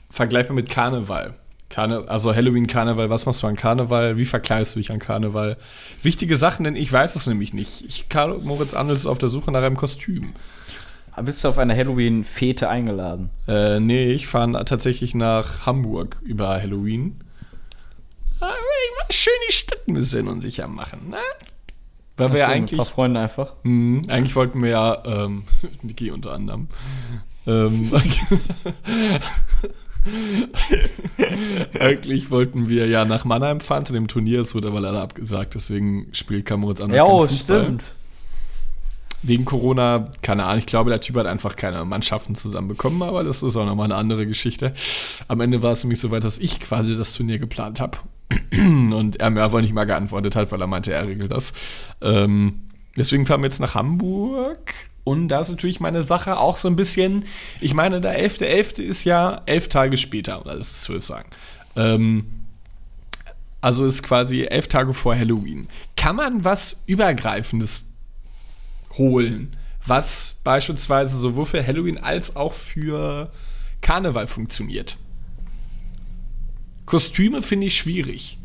vergleichbar mit Karneval. Karne also Halloween, Karneval, was machst du an Karneval? Wie verkleidest du dich an Karneval? Wichtige Sachen, denn ich weiß es nämlich nicht. Ich, Karl Moritz Andel ist auf der Suche nach einem Kostüm. Bist du auf eine Halloween-Fete eingeladen? Äh, nee, ich fahre tatsächlich nach Hamburg über Halloween. Da will ich mal schön die Stadt ein bisschen unsicher machen, ne? Weil wir ja Achso, mit ein eigentlich, paar Freunde einfach. Mhm, eigentlich wollten wir ja, ähm, Niki unter anderem, ähm, eigentlich wollten wir ja nach Mannheim fahren zu dem Turnier, es wurde aber leider abgesagt, deswegen spielt Kamoritz an. Ja, oh, stimmt. Wegen Corona, keine Ahnung, ich glaube, der Typ hat einfach keine Mannschaften zusammenbekommen, aber das ist auch nochmal eine andere Geschichte. Am Ende war es nämlich so weit, dass ich quasi das Turnier geplant habe. Und er mir aber nicht mal geantwortet hat, weil er meinte, er regelt das. Ähm, deswegen fahren wir jetzt nach Hamburg. Und da ist natürlich meine Sache auch so ein bisschen, ich meine, der 11.11. .11. ist ja elf Tage später, oder das ist zwölf sagen. Ähm, also ist quasi elf Tage vor Halloween. Kann man was Übergreifendes holen, was beispielsweise sowohl für Halloween als auch für Karneval funktioniert? Kostüme finde ich schwierig.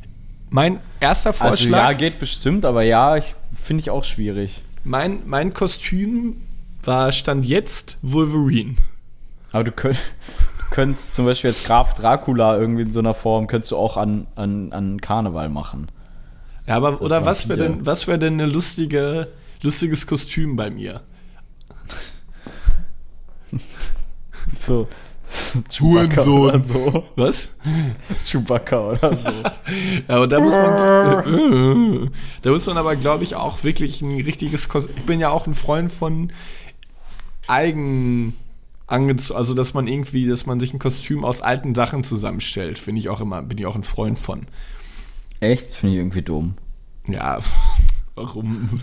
Mein erster Also Vorschlag. ja, geht bestimmt, aber ja, ich finde ich auch schwierig. Mein, mein Kostüm war Stand jetzt Wolverine. Aber du, könnt, könntest zum Beispiel jetzt Graf Dracula irgendwie in so einer Form, könntest du auch an, an, an Karneval machen. Ja, aber oder waren was wäre denn, was wäre denn eine lustige, lustiges Kostüm bei mir? So. Hurensohn. oder so. Was? Chewbacca oder so. Ja, aber da muss man, da muss man aber, glaube ich, auch wirklich ein richtiges Kostüm. Ich bin ja auch ein Freund von eigen angezogen, also dass man irgendwie, dass man sich ein Kostüm aus alten Sachen zusammenstellt, finde ich auch immer, bin ich auch ein Freund von. Echt? Finde ich irgendwie dumm. Ja, warum?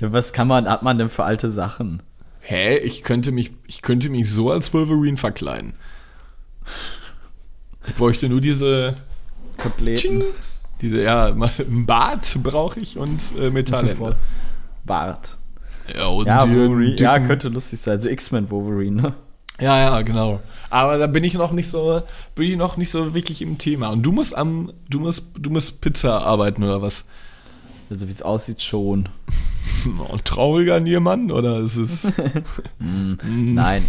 Ja, Was kann man, hat man denn für alte Sachen? hä? Ich könnte mich, ich könnte mich so als Wolverine verkleiden. Ich bräuchte nur diese, Koteletten. Tsching, diese, ja, ein Bart brauche ich und äh, Metallhände. Bart. Ja, und Ja, Wolverine, ja, könnte lustig sein. So X-Men Wolverine, ne? Ja, ja, genau. Aber da bin ich noch nicht so, bin ich noch nicht so wirklich im Thema. Und du musst am, du musst, du musst Pizza arbeiten oder was? Also wie es aussieht, schon. Ein trauriger Niermann oder ist es? Nein.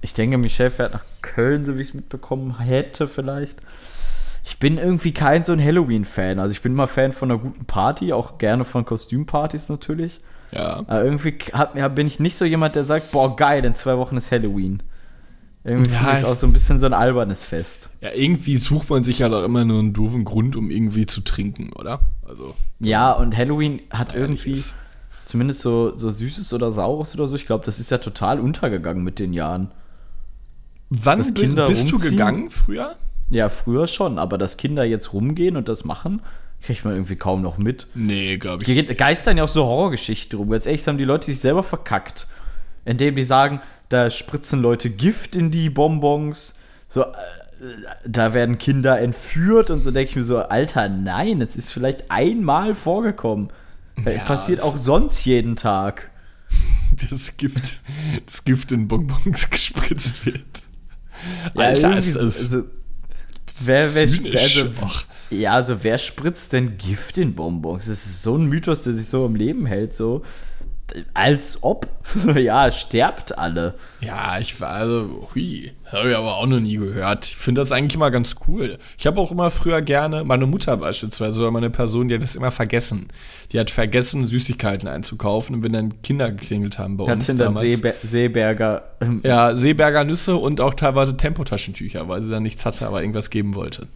Ich denke, Michelle fährt nach Köln, so wie ich es mitbekommen hätte, vielleicht. Ich bin irgendwie kein so ein Halloween-Fan. Also ich bin immer Fan von einer guten Party, auch gerne von Kostümpartys natürlich. Ja. Aber irgendwie hat, ja, bin ich nicht so jemand, der sagt, boah, geil, in zwei Wochen ist Halloween. Irgendwie Ja, ich- auch so ein bisschen so ein albernes Fest. Ja, irgendwie sucht man sich ja doch immer nur einen doofen Grund, um irgendwie zu trinken, oder? Also. Ja, und Halloween hat irgendwie ist. zumindest so, so Süßes oder Saures oder so. Ich glaube, das ist ja total untergegangen mit den Jahren. Wann bist du rumziehen? gegangen früher? Ja, früher schon, aber dass Kinder jetzt rumgehen und das machen, kriegt man irgendwie kaum noch mit. Nee, glaube ich. Hier geht- geistern ja auch so Horrorgeschichten rum. Jetzt echt haben die Leute sich selber verkackt. Indem die sagen, da spritzen Leute Gift in die Bonbons. So, äh, da werden Kinder entführt und so denke ich mir so, Alter, nein, es ist vielleicht einmal vorgekommen. Ja, passiert auch sonst jeden Tag. das Gift, das Gift in Bonbons gespritzt wird. irgendwie ist so- das also, wer, wer, also. Ja, also wer spritzt denn Gift in Bonbons? Das ist so ein Mythos, der sich so im Leben hält, so als ob. ja, sterbt alle. Ja, ich war also, hui, habe ich aber auch noch nie gehört. Ich finde das eigentlich immer ganz cool. Ich habe auch immer früher gerne, meine Mutter beispielsweise, oder meine Person, die hat das immer vergessen. Die hat vergessen, Süßigkeiten einzukaufen und wenn dann Kinder geklingelt haben bei Hat uns dann damals. Seeber Seeberger. ähm, Ja, Seeberger Nüsse und auch teilweise Tempotaschentücher, weil sie dann nichts hatte, aber irgendwas geben wollte.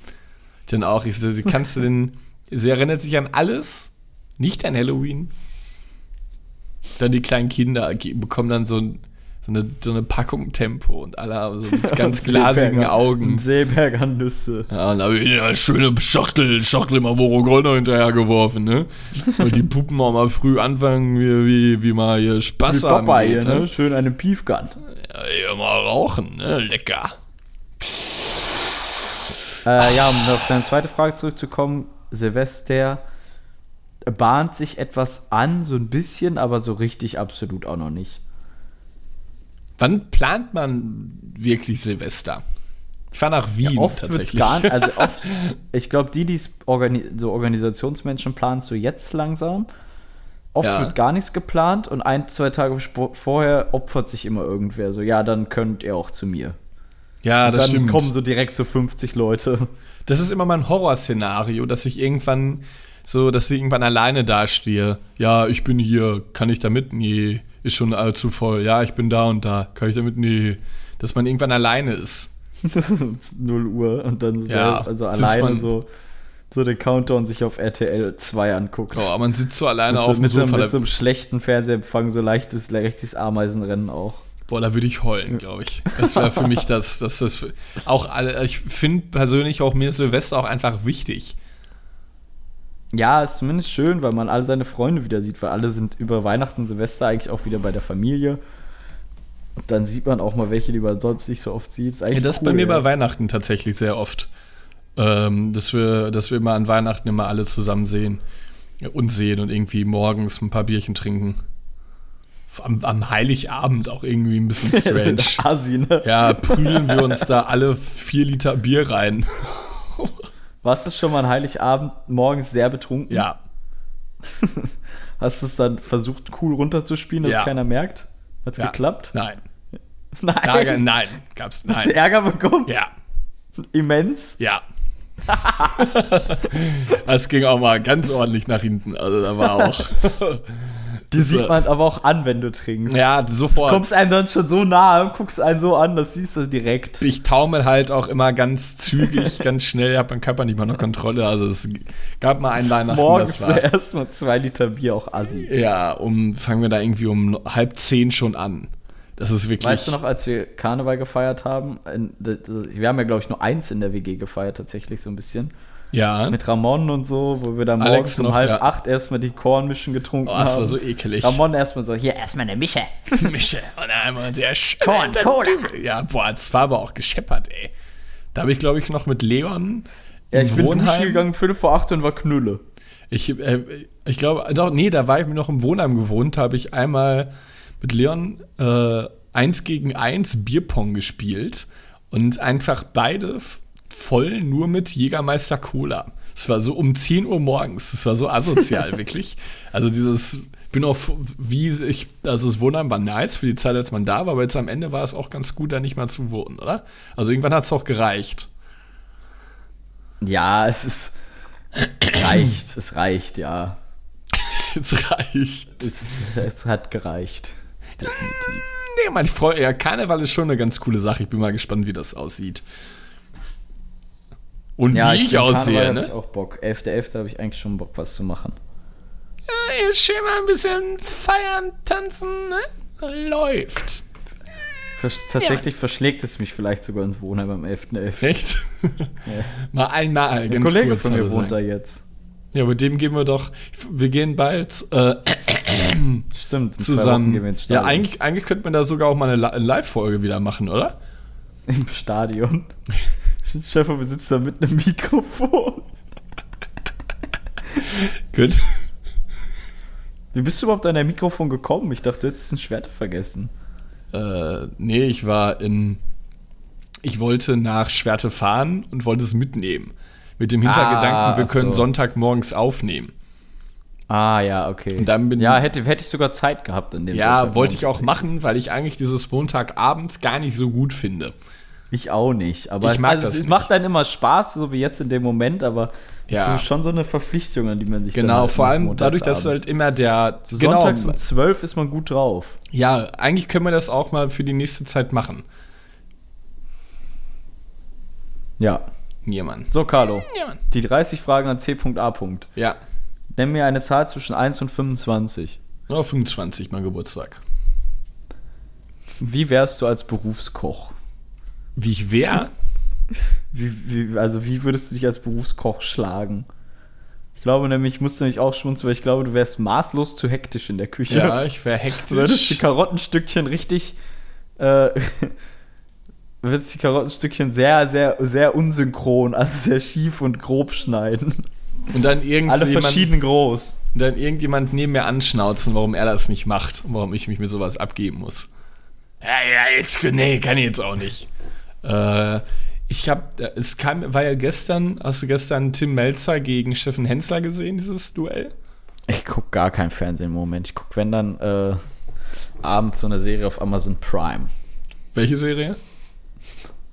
Dann auch, ich so, kannst du denn, sie erinnert sich an alles, nicht an Halloween. Dann die kleinen Kinder bekommen dann so, ein, so, eine, so eine Packung Tempo und alle haben so mit ganz glasigen Augen. Seeberger Nüsse. Ja, und da habe ich eine schöne Schachtel, Schachtel Marlboro Gold noch hinterhergeworfen, ne? Weil die Puppen auch mal früh anfangen, wie, wie, wie mal hier Spaß Wie haben. Popeye, geht, ne? Schön eine Piefgun. Ja, hier mal rauchen, ne? Lecker. Äh, ja, um auf deine zweite Frage zurückzukommen, Silvester bahnt sich etwas an, so ein bisschen, aber so richtig absolut auch noch nicht. Wann plant man wirklich Silvester? Ich fahre nach Wien Oft wird es tatsächlich. gar also oft, ich glaube, die, die organi so Organisationsmenschen planen so jetzt langsam. Oft Ja. wird gar nichts geplant und ein, zwei Tage vorher opfert sich immer irgendwer. So, ja, dann könnt ihr auch zu mir. Ja, Und das dann stimmt. kommen so direkt so 50 Leute. Das ist immer mein Horrorszenario, dass ich irgendwann so, dass ich irgendwann alleine dastehe. Ja, ich bin hier, kann ich da mit? Nee, ist schon allzu voll. Ja, ich bin da und da, kann ich da mit? Nee. Dass man irgendwann alleine ist. 0 Uhr und dann Ja, selber, also alleine man- so, so den Countdown sich auf RTL 2 anguckt. Oh, aber man sitzt so alleine so, auf dem mit, so, Sofa. mit so einem schlechten Fernsehempfang, so leichtes, leichtes Ameisenrennen auch. Boah, da würde ich heulen, glaube ich. Das wäre für mich das, das, das auch alle, ich finde persönlich auch mir Silvester auch einfach wichtig. Ja, ist zumindest schön, weil man alle seine Freunde wieder sieht, weil alle sind über Weihnachten und Silvester eigentlich auch wieder bei der Familie. Und dann sieht man auch mal welche, die man sonst nicht so oft sieht. Ist Ja, das ist cool, bei mir ja. bei Weihnachten tatsächlich sehr oft. Ähm, dass, wir, dass wir immer an Weihnachten immer alle zusammen sehen. Und sehen und irgendwie morgens ein paar Bierchen trinken. Am, am Heiligabend auch irgendwie ein bisschen strange. Asi, ne? ja, prügeln wir uns da alle vier Liter Bier rein. Warst du schon mal an Heiligabend morgens sehr betrunken? Ja, Hast du es dann versucht, cool runterzuspielen, dass Ja. keiner merkt? Hat's ja. geklappt? Nein. Nein. Ärger, nein, gab's Hast du nein. Ärger bekommen? Ja, Immens? ja. Es ging auch mal ganz ordentlich nach hinten. Also da war auch. Die sieht man aber auch an, wenn du trinkst. Ja, sofort. Kommst einem dann schon so nahe, guckst einen so an, das siehst du direkt. ich taumel halt auch immer ganz zügig, ganz schnell, habe meinen Körper nicht mal noch Kontrolle. Also es gab mal ein Weihnachten, Morgens das war. zuerst mal zwei Liter Bier, auch Assi. Ja, um fangen wir da irgendwie um halb zehn schon an. Das ist wirklich. Weißt du noch, als wir Karneval gefeiert haben, wir haben ja, glaube ich, nur eins in der WG gefeiert, tatsächlich so ein bisschen. Ja. Mit Ramon und so, wo wir dann Alex morgens um noch, halb ja. acht erstmal die Kornmischen getrunken Oh, das haben. war so ekelig. Ramon erstmal so, hier, Erstmal eine Mische. Mische. Und dann einmal sehr. Korn, Cola. Ja, boah, es war aber auch gescheppert, ey. Da habe ich, glaube ich, noch mit Leon. ja, ich bin duschen Wohnheim- gegangen, Viertel vor acht und war Knülle. Ich, äh, ich glaube, doch, nee, da war ich mir noch im Wohnheim gewohnt, habe ich einmal mit Leon äh, eins gegen eins Bierpong gespielt und einfach beide voll nur mit Jägermeister Cola. Es war so um 10 Uhr morgens, das war so asozial, wirklich. Also dieses, bin auf, wie ich, also das Wohnheim war nice für die Zeit, als man da war, aber jetzt am Ende war es auch ganz gut, da nicht mal zu wohnen, oder? Also irgendwann hat es auch gereicht. Ja, es ist. reicht, es reicht, ja. Es reicht. Es, es hat gereicht. Definitiv. Nee, mein Freund, ja, Karneval ist schon eine ganz coole Sache. Ich bin mal gespannt, wie das aussieht. Und Ja, wie ich, bin aussehe, Karneval hab Ich ne? auch Bock. 11.11. habe ich eigentlich schon Bock, was zu machen. Ja, schön mal ein bisschen feiern, tanzen, ne? Läuft. Vers tatsächlich verschlägt es mich vielleicht sogar ins Wohnheim am 11.11. Echt? mal einmal, Ein ganz Kollege kurz. von mir wohnt da jetzt. Ja, mit dem gehen wir doch, wir gehen bald äh, Stimmt, zusammen. Ja, eigentlich, eigentlich könnte man da sogar auch mal eine Li- Live-Folge wieder machen, oder? Im Stadion. Stefan, wir sitzen da mit einem Mikrofon. Gut. Wie bist du überhaupt an dein Mikrofon gekommen? Ich dachte, du hättest ein Schwert vergessen. Äh, nee, ich war in. Ich wollte nach Schwerte fahren und wollte es mitnehmen. Mit dem Hintergedanken, Ah, wir können so. Sonntagmorgens aufnehmen. Ah, ja, okay. Und dann bin- ja, hätte, hätte ich sogar Zeit gehabt in dem Ja, wollte ich auch machen, weil ich eigentlich dieses Montagabends gar nicht so gut finde. Ich auch nicht. Aber Ich es, mag also das es nicht. macht dann immer Spaß, so wie jetzt in dem Moment, aber Ja. es ist schon so eine Verpflichtung, an die man sich Genau, halt vor allem dadurch, dass halt immer der. Sonntags genau, um 12 ist man gut drauf. ja, eigentlich können wir das auch mal für die nächste Zeit machen. Ja. Niemand. So, Carlo. Niemand. Die 30 Fragen an C.A. Ja. Nenn mir eine Zahl zwischen 1 und 25. Oh, 25, mein Geburtstag. Wie wärst du als Berufskoch? Wie ich wär? Wie, wie, also, wie würdest du dich als Berufskoch schlagen? Ich glaube nämlich, ich musste nämlich auch schmunzeln, weil ich glaube, du wärst maßlos zu hektisch in der Küche. Ja, ich wär Du würdest die hektisch. Karottenstückchen richtig. Äh, würdest die Karottenstückchen sehr, sehr, sehr unsynchron, also sehr schief und grob schneiden. Und dann Alle irgendjemand, verschieden groß. und dann irgendjemand neben mir anschnauzen, warum er das nicht macht und warum ich mich mit sowas abgeben muss. Ja, ja, jetzt, nee, kann ich jetzt auch nicht. Äh, ich hab, es kam, war ja gestern, hast du gestern Tim Melzer gegen Steffen Hensler gesehen, dieses Duell? Ich guck gar kein Fernsehen im Moment. Ich guck, wenn dann, äh, abends so eine Serie auf Amazon Prime. Welche Serie?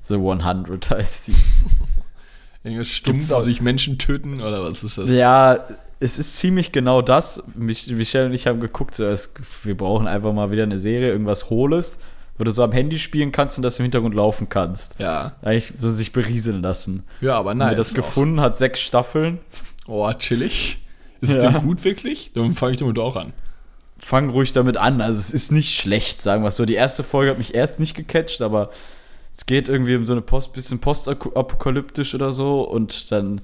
The 100 heißt die. Irgendwas stumpf, wo sich Menschen töten oder was ist das? Ja, es ist ziemlich genau das. Mich, Michelle und ich haben geguckt, so, es, wir brauchen einfach mal wieder eine Serie, irgendwas Hohles, wo du so am Handy spielen kannst und das im Hintergrund laufen kannst. Ja, Eigentlich so sich berieseln lassen. ja aber nein. wir das gefunden, hat sechs Staffeln. Oh, chillig. Ist es Ja. denn gut wirklich? Dann fange ich damit auch an. Fang ruhig damit an. Also es ist nicht schlecht, sagen wir es so. Die erste Folge hat mich erst nicht gecatcht, aber es geht irgendwie um so eine Post, bisschen postapokalyptisch oder so und dann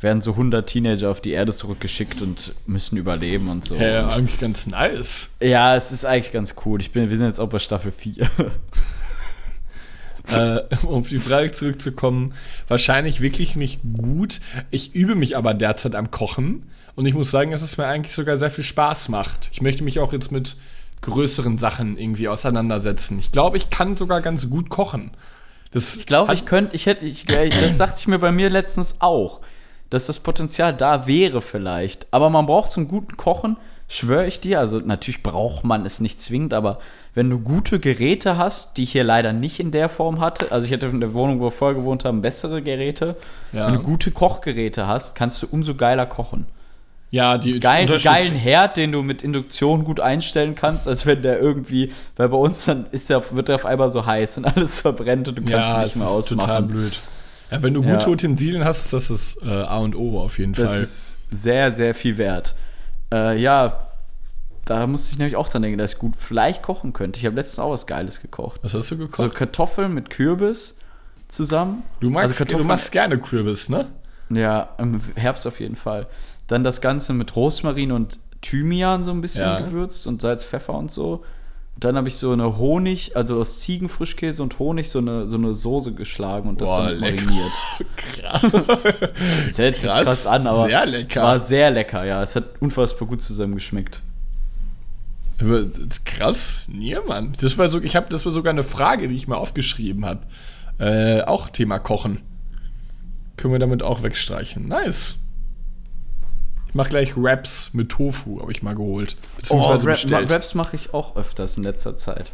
werden so 100 Teenager auf die Erde zurückgeschickt und müssen überleben und so. Ja, und eigentlich ganz nice. Ja, es ist eigentlich ganz cool. Ich bin, wir sind jetzt auch bei Staffel 4. äh, um auf die Frage zurückzukommen, wahrscheinlich wirklich nicht gut. Ich übe mich aber derzeit am Kochen und ich muss sagen, dass es mir eigentlich sogar sehr viel Spaß macht. Ich möchte mich auch jetzt mit größeren Sachen irgendwie auseinandersetzen. Ich glaube, ich kann sogar ganz gut kochen. Das Ich glaube, ich könnte, ich hätte, ich, das dachte ich mir bei mir letztens auch, dass das Potenzial da wäre vielleicht. Aber man braucht zum guten Kochen, schwöre ich dir, also natürlich braucht man es nicht zwingend, aber wenn du gute Geräte hast, die ich hier leider nicht in der Form hatte, also ich hatte in der Wohnung, wo wir vorher gewohnt haben, bessere Geräte. Ja. Wenn du gute Kochgeräte hast, kannst du umso geiler kochen. ja, die Geil, geilen Herd, den du mit Induktion gut einstellen kannst, als wenn der irgendwie, weil bei uns dann ist der, wird der auf einmal so heiß und alles verbrennt und du kannst Ja, nicht mehr ist total ausmachen. blöd. Ja, wenn du Ja. gute Utensilien hast, ist das das äh, A und O auf jeden Das Fall. ist sehr, sehr viel wert. Äh, ja, da musste ich nämlich auch dran denken, dass ich gut vielleicht kochen könnte. Ich habe letztens auch was Geiles gekocht. Was hast du gekocht? So Kartoffeln mit Kürbis zusammen. du, magst, also Kartoffeln- du machst gerne Kürbis, ne? Ja, im Herbst auf jeden Fall. Dann das Ganze mit Rosmarin und Thymian so ein bisschen Ja. gewürzt und Salz, Pfeffer und so. Und dann habe ich so eine Honig, also aus Ziegenfrischkäse und Honig so eine, so eine Soße geschlagen und das Boah, dann mariniert. Krass. Das hört jetzt Krass, krass an, aber sehr es lecker. war sehr lecker, ja. Es hat unfassbar gut zusammengeschmeckt. Aber Krass, nee, Mann. Das war so, ich habe, das war sogar eine Frage, die ich mal aufgeschrieben habe. Äh, auch Thema Kochen. Können wir damit auch wegstreichen. Nice. Ich mache gleich Wraps mit Tofu, habe ich mal geholt. Beziehungsweise Rap- bestellt. Oh, Raps mache ich auch öfters in letzter Zeit.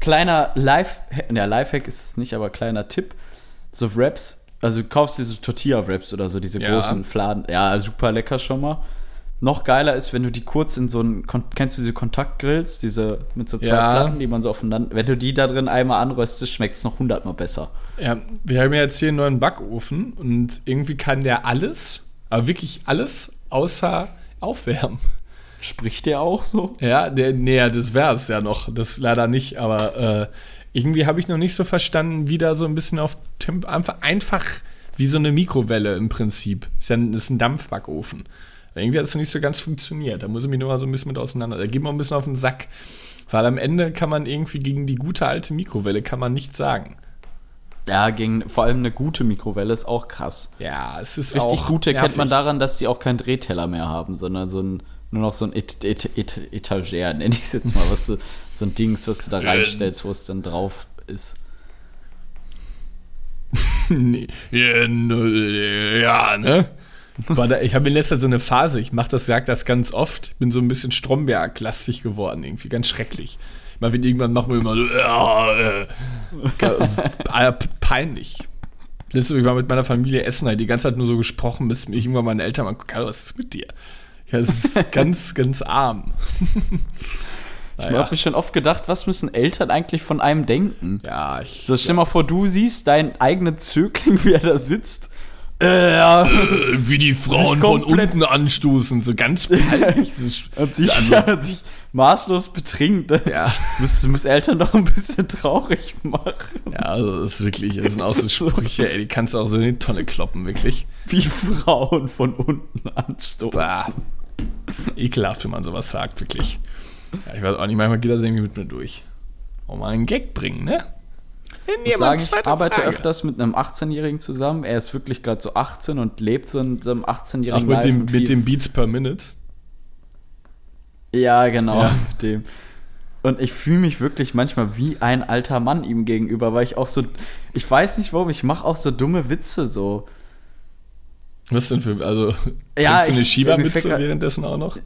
Kleiner Life, ja, Lifehack ist es nicht, aber kleiner Tipp. So Wraps, also du kaufst diese Tortilla-Wraps oder so, diese Ja. großen Fladen. Ja, super lecker schon mal. Noch geiler ist, wenn du die kurz in so einen, kennst du diese Kontaktgrills, diese mit so zwei Ja. Platten, die man so aufeinander, wenn du die da drin einmal anröstest, schmeckt es noch hundertmal besser. Ja, wir haben ja jetzt hier einen neuen Backofen und irgendwie kann der alles, aber wirklich alles, außer aufwärmen. Spricht der auch so? Ja, der, nee, das wär's ja noch. Das leider nicht, aber äh, irgendwie habe ich noch nicht so verstanden, wie da so ein bisschen auf Temp einfach, einfach wie so eine Mikrowelle im Prinzip. Ist ja ein, ist ein Dampfbackofen. Irgendwie hat es noch nicht so ganz funktioniert. Da muss ich mich nur mal so ein bisschen mit auseinander. Da geht man ein bisschen auf den Sack. Weil am Ende kann man irgendwie gegen die gute alte Mikrowelle kann man nichts sagen. Ja, gegen vor allem eine gute Mikrowelle ist auch krass. Ja, es ist Richtig auch gute kennt man nervig. daran, dass die auch keinen Drehteller mehr haben, sondern so ein, nur noch so ein Et Et Et Etagere, nenne ich es jetzt mal, was du, so ein Dings, was du da reinstellst, wo es dann drauf ist. Nee. Ja, ne- ja, ne? Ich habe in letzter Zeit so eine Phase, ich mache das, sag das ganz oft, bin so ein bisschen Stromberg-lastig geworden, irgendwie, ganz schrecklich. Mal wenn irgendwann machen wir immer so, ja, äh, äh, peinlich. Ich war mit meiner Familie essen, halt die ganze Zeit nur so gesprochen, bis mich irgendwann meine Eltern mal gucken, "Carlo, was ist mit dir? Ja, es ist ganz, ganz arm. Ich habe mich schon oft gedacht, was müssen Eltern eigentlich von einem denken? ja, ich. So, stell dir mal vor, du siehst deinen eigenen Zögling, wie er da sitzt. Äh, ja. wie die Frauen von unten anstoßen, so ganz peinlich. Und sich, Also- sich maßlos betrinkt. Ja. Muss, muss Eltern doch ein bisschen traurig machen. Ja, also das ist wirklich, das sind auch so Sprüche, ey, die kannst du auch so in die Tonne kloppen, wirklich. Wie Frauen von unten anstoßen. Bah. Ekelhaft, wenn man sowas sagt, wirklich. Ja, ich weiß auch nicht, manchmal geht das irgendwie mit mir durch. Auch mal einen Gag bringen, ne? Ich muss sagen, ich arbeite öfters mit einem 18-Jährigen zusammen. Er ist wirklich gerade so 18 und lebt so in so einem 18-jährigen Auch mit dem, und mit dem Beats per Minute. Ja, genau, Ja. mit dem. Und ich fühle mich wirklich manchmal wie ein alter Mann ihm gegenüber, weil ich auch so, ich weiß nicht warum, ich mache auch so dumme Witze so. Was denn für, also, Ja, du eine Schiebermütze grad- währenddessen auch noch?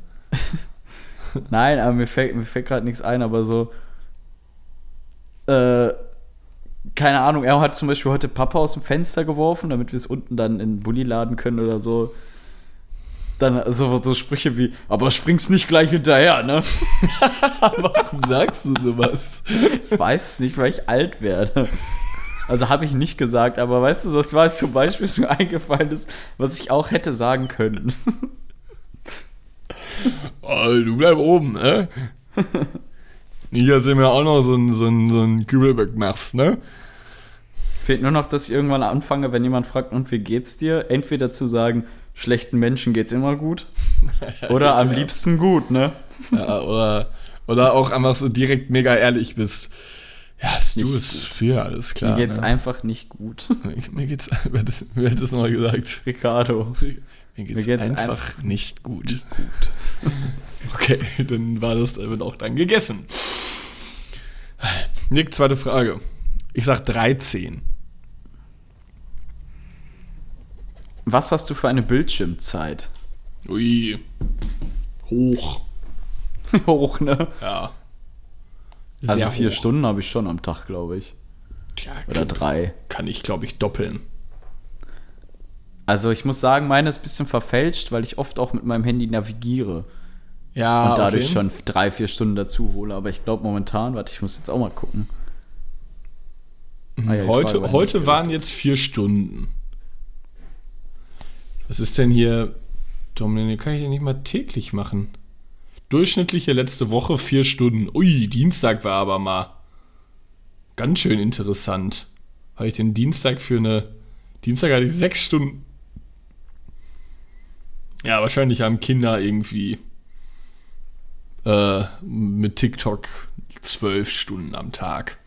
Nein, aber mir fällt, mir fällt gerade nichts ein, aber so, äh, keine Ahnung, er hat zum Beispiel heute Papa aus dem Fenster geworfen, damit wir es unten dann in den Bulli laden können oder so. Dann so, so Sprüche wie, aber springst nicht gleich hinterher, ne? Warum sagst du sowas? Ich weiß es nicht, weil ich alt werde. Also habe ich nicht gesagt, aber weißt du, das war zum Beispiel so eingefallen ist, was ich auch hätte sagen können. Oh, du bleib oben, ne? Dass du mir auch noch so ein, so ein, so ein Kübelberg machst, ne? Fehlt nur noch, dass ich irgendwann anfange, wenn jemand fragt, und wie geht's dir? Entweder zu sagen, schlechten Menschen geht's immer gut. Oder am liebsten gut, ne? Ja, oder, oder auch einfach so direkt mega ehrlich bist. Ja, ist du ist viel, alles klar. Mir geht's ne? einfach nicht gut. Mir geht's, wer hat das, wer hat das nochmal gesagt? Ricardo. Mir geht's, geht's einfach, einfach nicht gut. Okay, dann war das damit auch dann gegessen. Nick, zweite Frage. Ich sag 13. Was hast du für eine Bildschirmzeit? Ui. Hoch. Hoch, ne? Ja. Also Sehr vier hoch. Stunden habe ich schon am Tag, glaube ich. Ja, Oder kann, drei. kann ich, glaube ich, doppeln. Also ich muss sagen, meine ist ein bisschen verfälscht, weil ich oft auch mit meinem Handy navigiere. Ja, und dadurch okay. schon drei, vier Stunden dazu hole. Aber ich glaube momentan, warte, ich muss jetzt auch mal gucken. Ah ja, heute war heute waren jetzt vier Stunden. Was ist denn hier? Dominik, kann ich ja nicht mal täglich machen. Durchschnittliche letzte Woche vier Stunden. Ui, Dienstag war aber mal ganz schön interessant. Habe ich den Dienstag für eine. Dienstag hatte ich sechs Stunden. Ja, wahrscheinlich haben Kinder irgendwie äh, mit TikTok zwölf Stunden am Tag.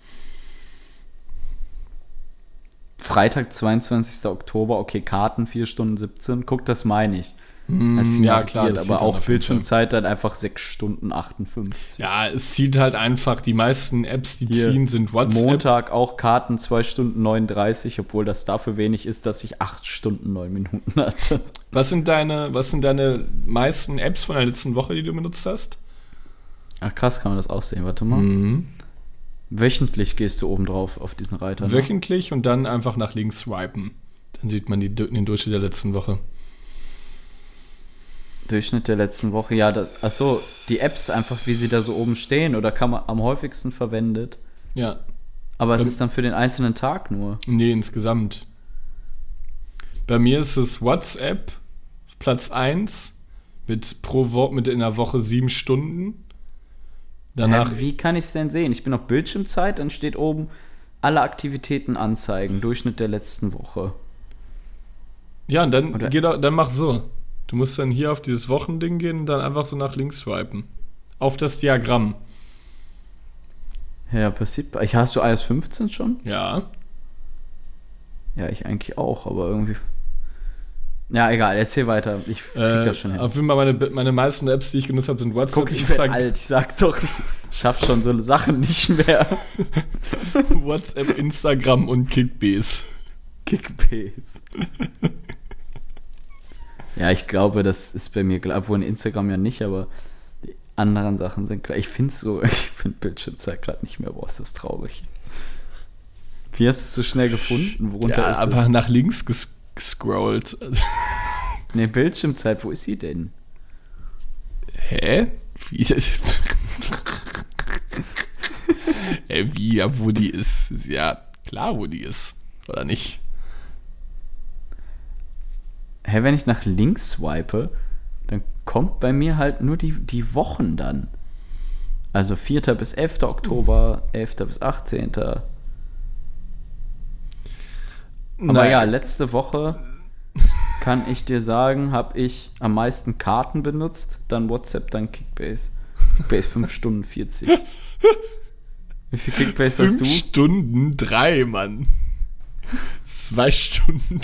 Freitag, 22. Oktober, okay, Karten 4 Stunden 17. Guck, das meine ich. Hm, ja, klar, aber auch Bildschirmzeit dann einfach 6 Stunden 58. Ja, es zieht halt einfach, die meisten Apps, die Hier, ziehen, sind WhatsApp. Montag auch Karten 2 Stunden 39, obwohl das dafür wenig ist, dass ich 8 Stunden 9 Minuten hatte. Was sind deine, was sind deine meisten Apps von der letzten Woche, die du benutzt hast? Ach krass, kann man das aussehen. Warte mal. Mhm. Wöchentlich gehst du oben drauf auf diesen Reiter. Ne? Wöchentlich und dann einfach nach links swipen. Dann sieht man die, den Durchschnitt der letzten Woche. Durchschnitt der letzten Woche. Ja, das, achso, die Apps einfach, wie sie da so oben stehen oder kann man am häufigsten verwendet. Ja. Aber es Ähm, ist dann für den einzelnen Tag nur. Nee, insgesamt. Bei mir ist es WhatsApp, Platz 1, mit pro Woche, mit in der Woche sieben Stunden. Danach Hä, wie kann ich es denn sehen? Ich bin auf Bildschirmzeit, dann steht oben alle Aktivitäten anzeigen, Durchschnitt der letzten Woche. Ja, und dann, Oder- geh doch, dann mach so. Du musst dann hier auf dieses Wochending gehen und dann einfach so nach links swipen. Auf das Diagramm. Ja, passiert. Ich hast du iOS 15 schon? Ja. Ja, ich eigentlich auch, aber irgendwie. Ja, egal, erzähl weiter. Ich krieg Äh, das schon hin. Auf jeden Fall meine, meine meisten Apps, die ich genutzt habe, sind WhatsApp, Guck, ich werde alt. Ich sag doch, ich schaff schon so Sachen nicht mehr. WhatsApp, Instagram und Kickbase. Kickbase. ja, ich glaube, das ist bei mir, klar, obwohl in Instagram ja nicht, aber die anderen Sachen sind klar. Ich finde so, ich finde Bildschirmzeit gerade nicht mehr. Boah, ist das traurig. Wie hast du es so schnell gefunden? Worunter Ja, ist einfach es? nach links ges gescrollt. Ne, Bildschirmzeit, wo ist sie denn? Hä? Wie? Ey, wie, ja, wo die ist? Ist Ja, klar, wo die ist. Oder nicht? Hä, wenn ich nach links swipe, dann kommt bei mir halt nur die, die Wochen dann. Also 4. bis 11. Oktober, 11. bis 18. Aber Naja. ja, letzte Woche kann ich dir sagen, habe ich am meisten Karten benutzt, dann WhatsApp, dann Kickbase. Kickbase 5 Stunden 40. Wie viel Kickbase hast du? Stunden, drei, Mann. Zwei Stunden.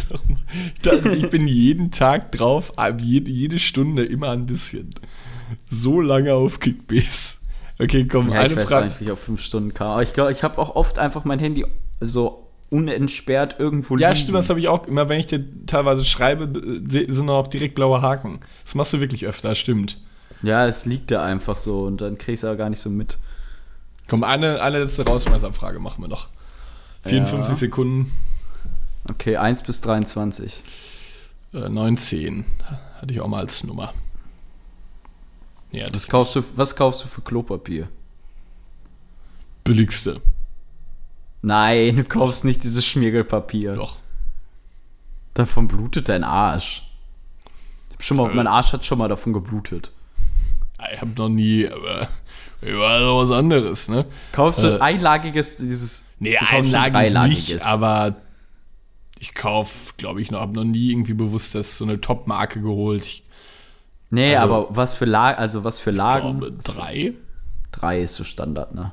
Dann- Ich bin jeden Tag drauf, jede, Stunde immer ein bisschen. So lange auf Kickbase. Okay, komm, Ja, ich eine weiß gar Frage. nicht, wie ich auf 5 Stunden kam. Aber ich glaube, ich habe auch oft einfach mein Handy so unentsperrt irgendwo Ja, liegen. stimmt, das habe ich auch. Immer wenn ich dir teilweise schreibe, se- sind auch direkt blaue Haken. Das machst du wirklich öfter, stimmt. Ja, es liegt da einfach so und dann krieg ich es aber gar nicht so mit. Komm, eine, eine letzte Rausschmeißerfrage machen wir noch. 54 Ja. Sekunden, Okay, 1 bis 23. äh, 19 hatte ich auch mal als Nummer. Ja, das Was kaufst du, was kaufst du für Klopapier? billigste. Nein, du kaufst nicht dieses Schmiergelpapier. Doch. Davon blutet dein Arsch. Ich hab schon mal, Äh. mein Arsch hat schon mal davon geblutet. Ich habe noch nie, aber überall so was anderes, ne? Kaufst du Äh. einlagiges, dieses. Nee, du kaufst schon einlagig dreilagiges. nicht, aber ich kauf, glaube ich, noch, habe noch nie irgendwie bewusst das so eine Top-Marke geholt. Ich Nee, Also- aber was für Lagen, also was für Lagen? glaube, drei. Drei ist so Standard, ne?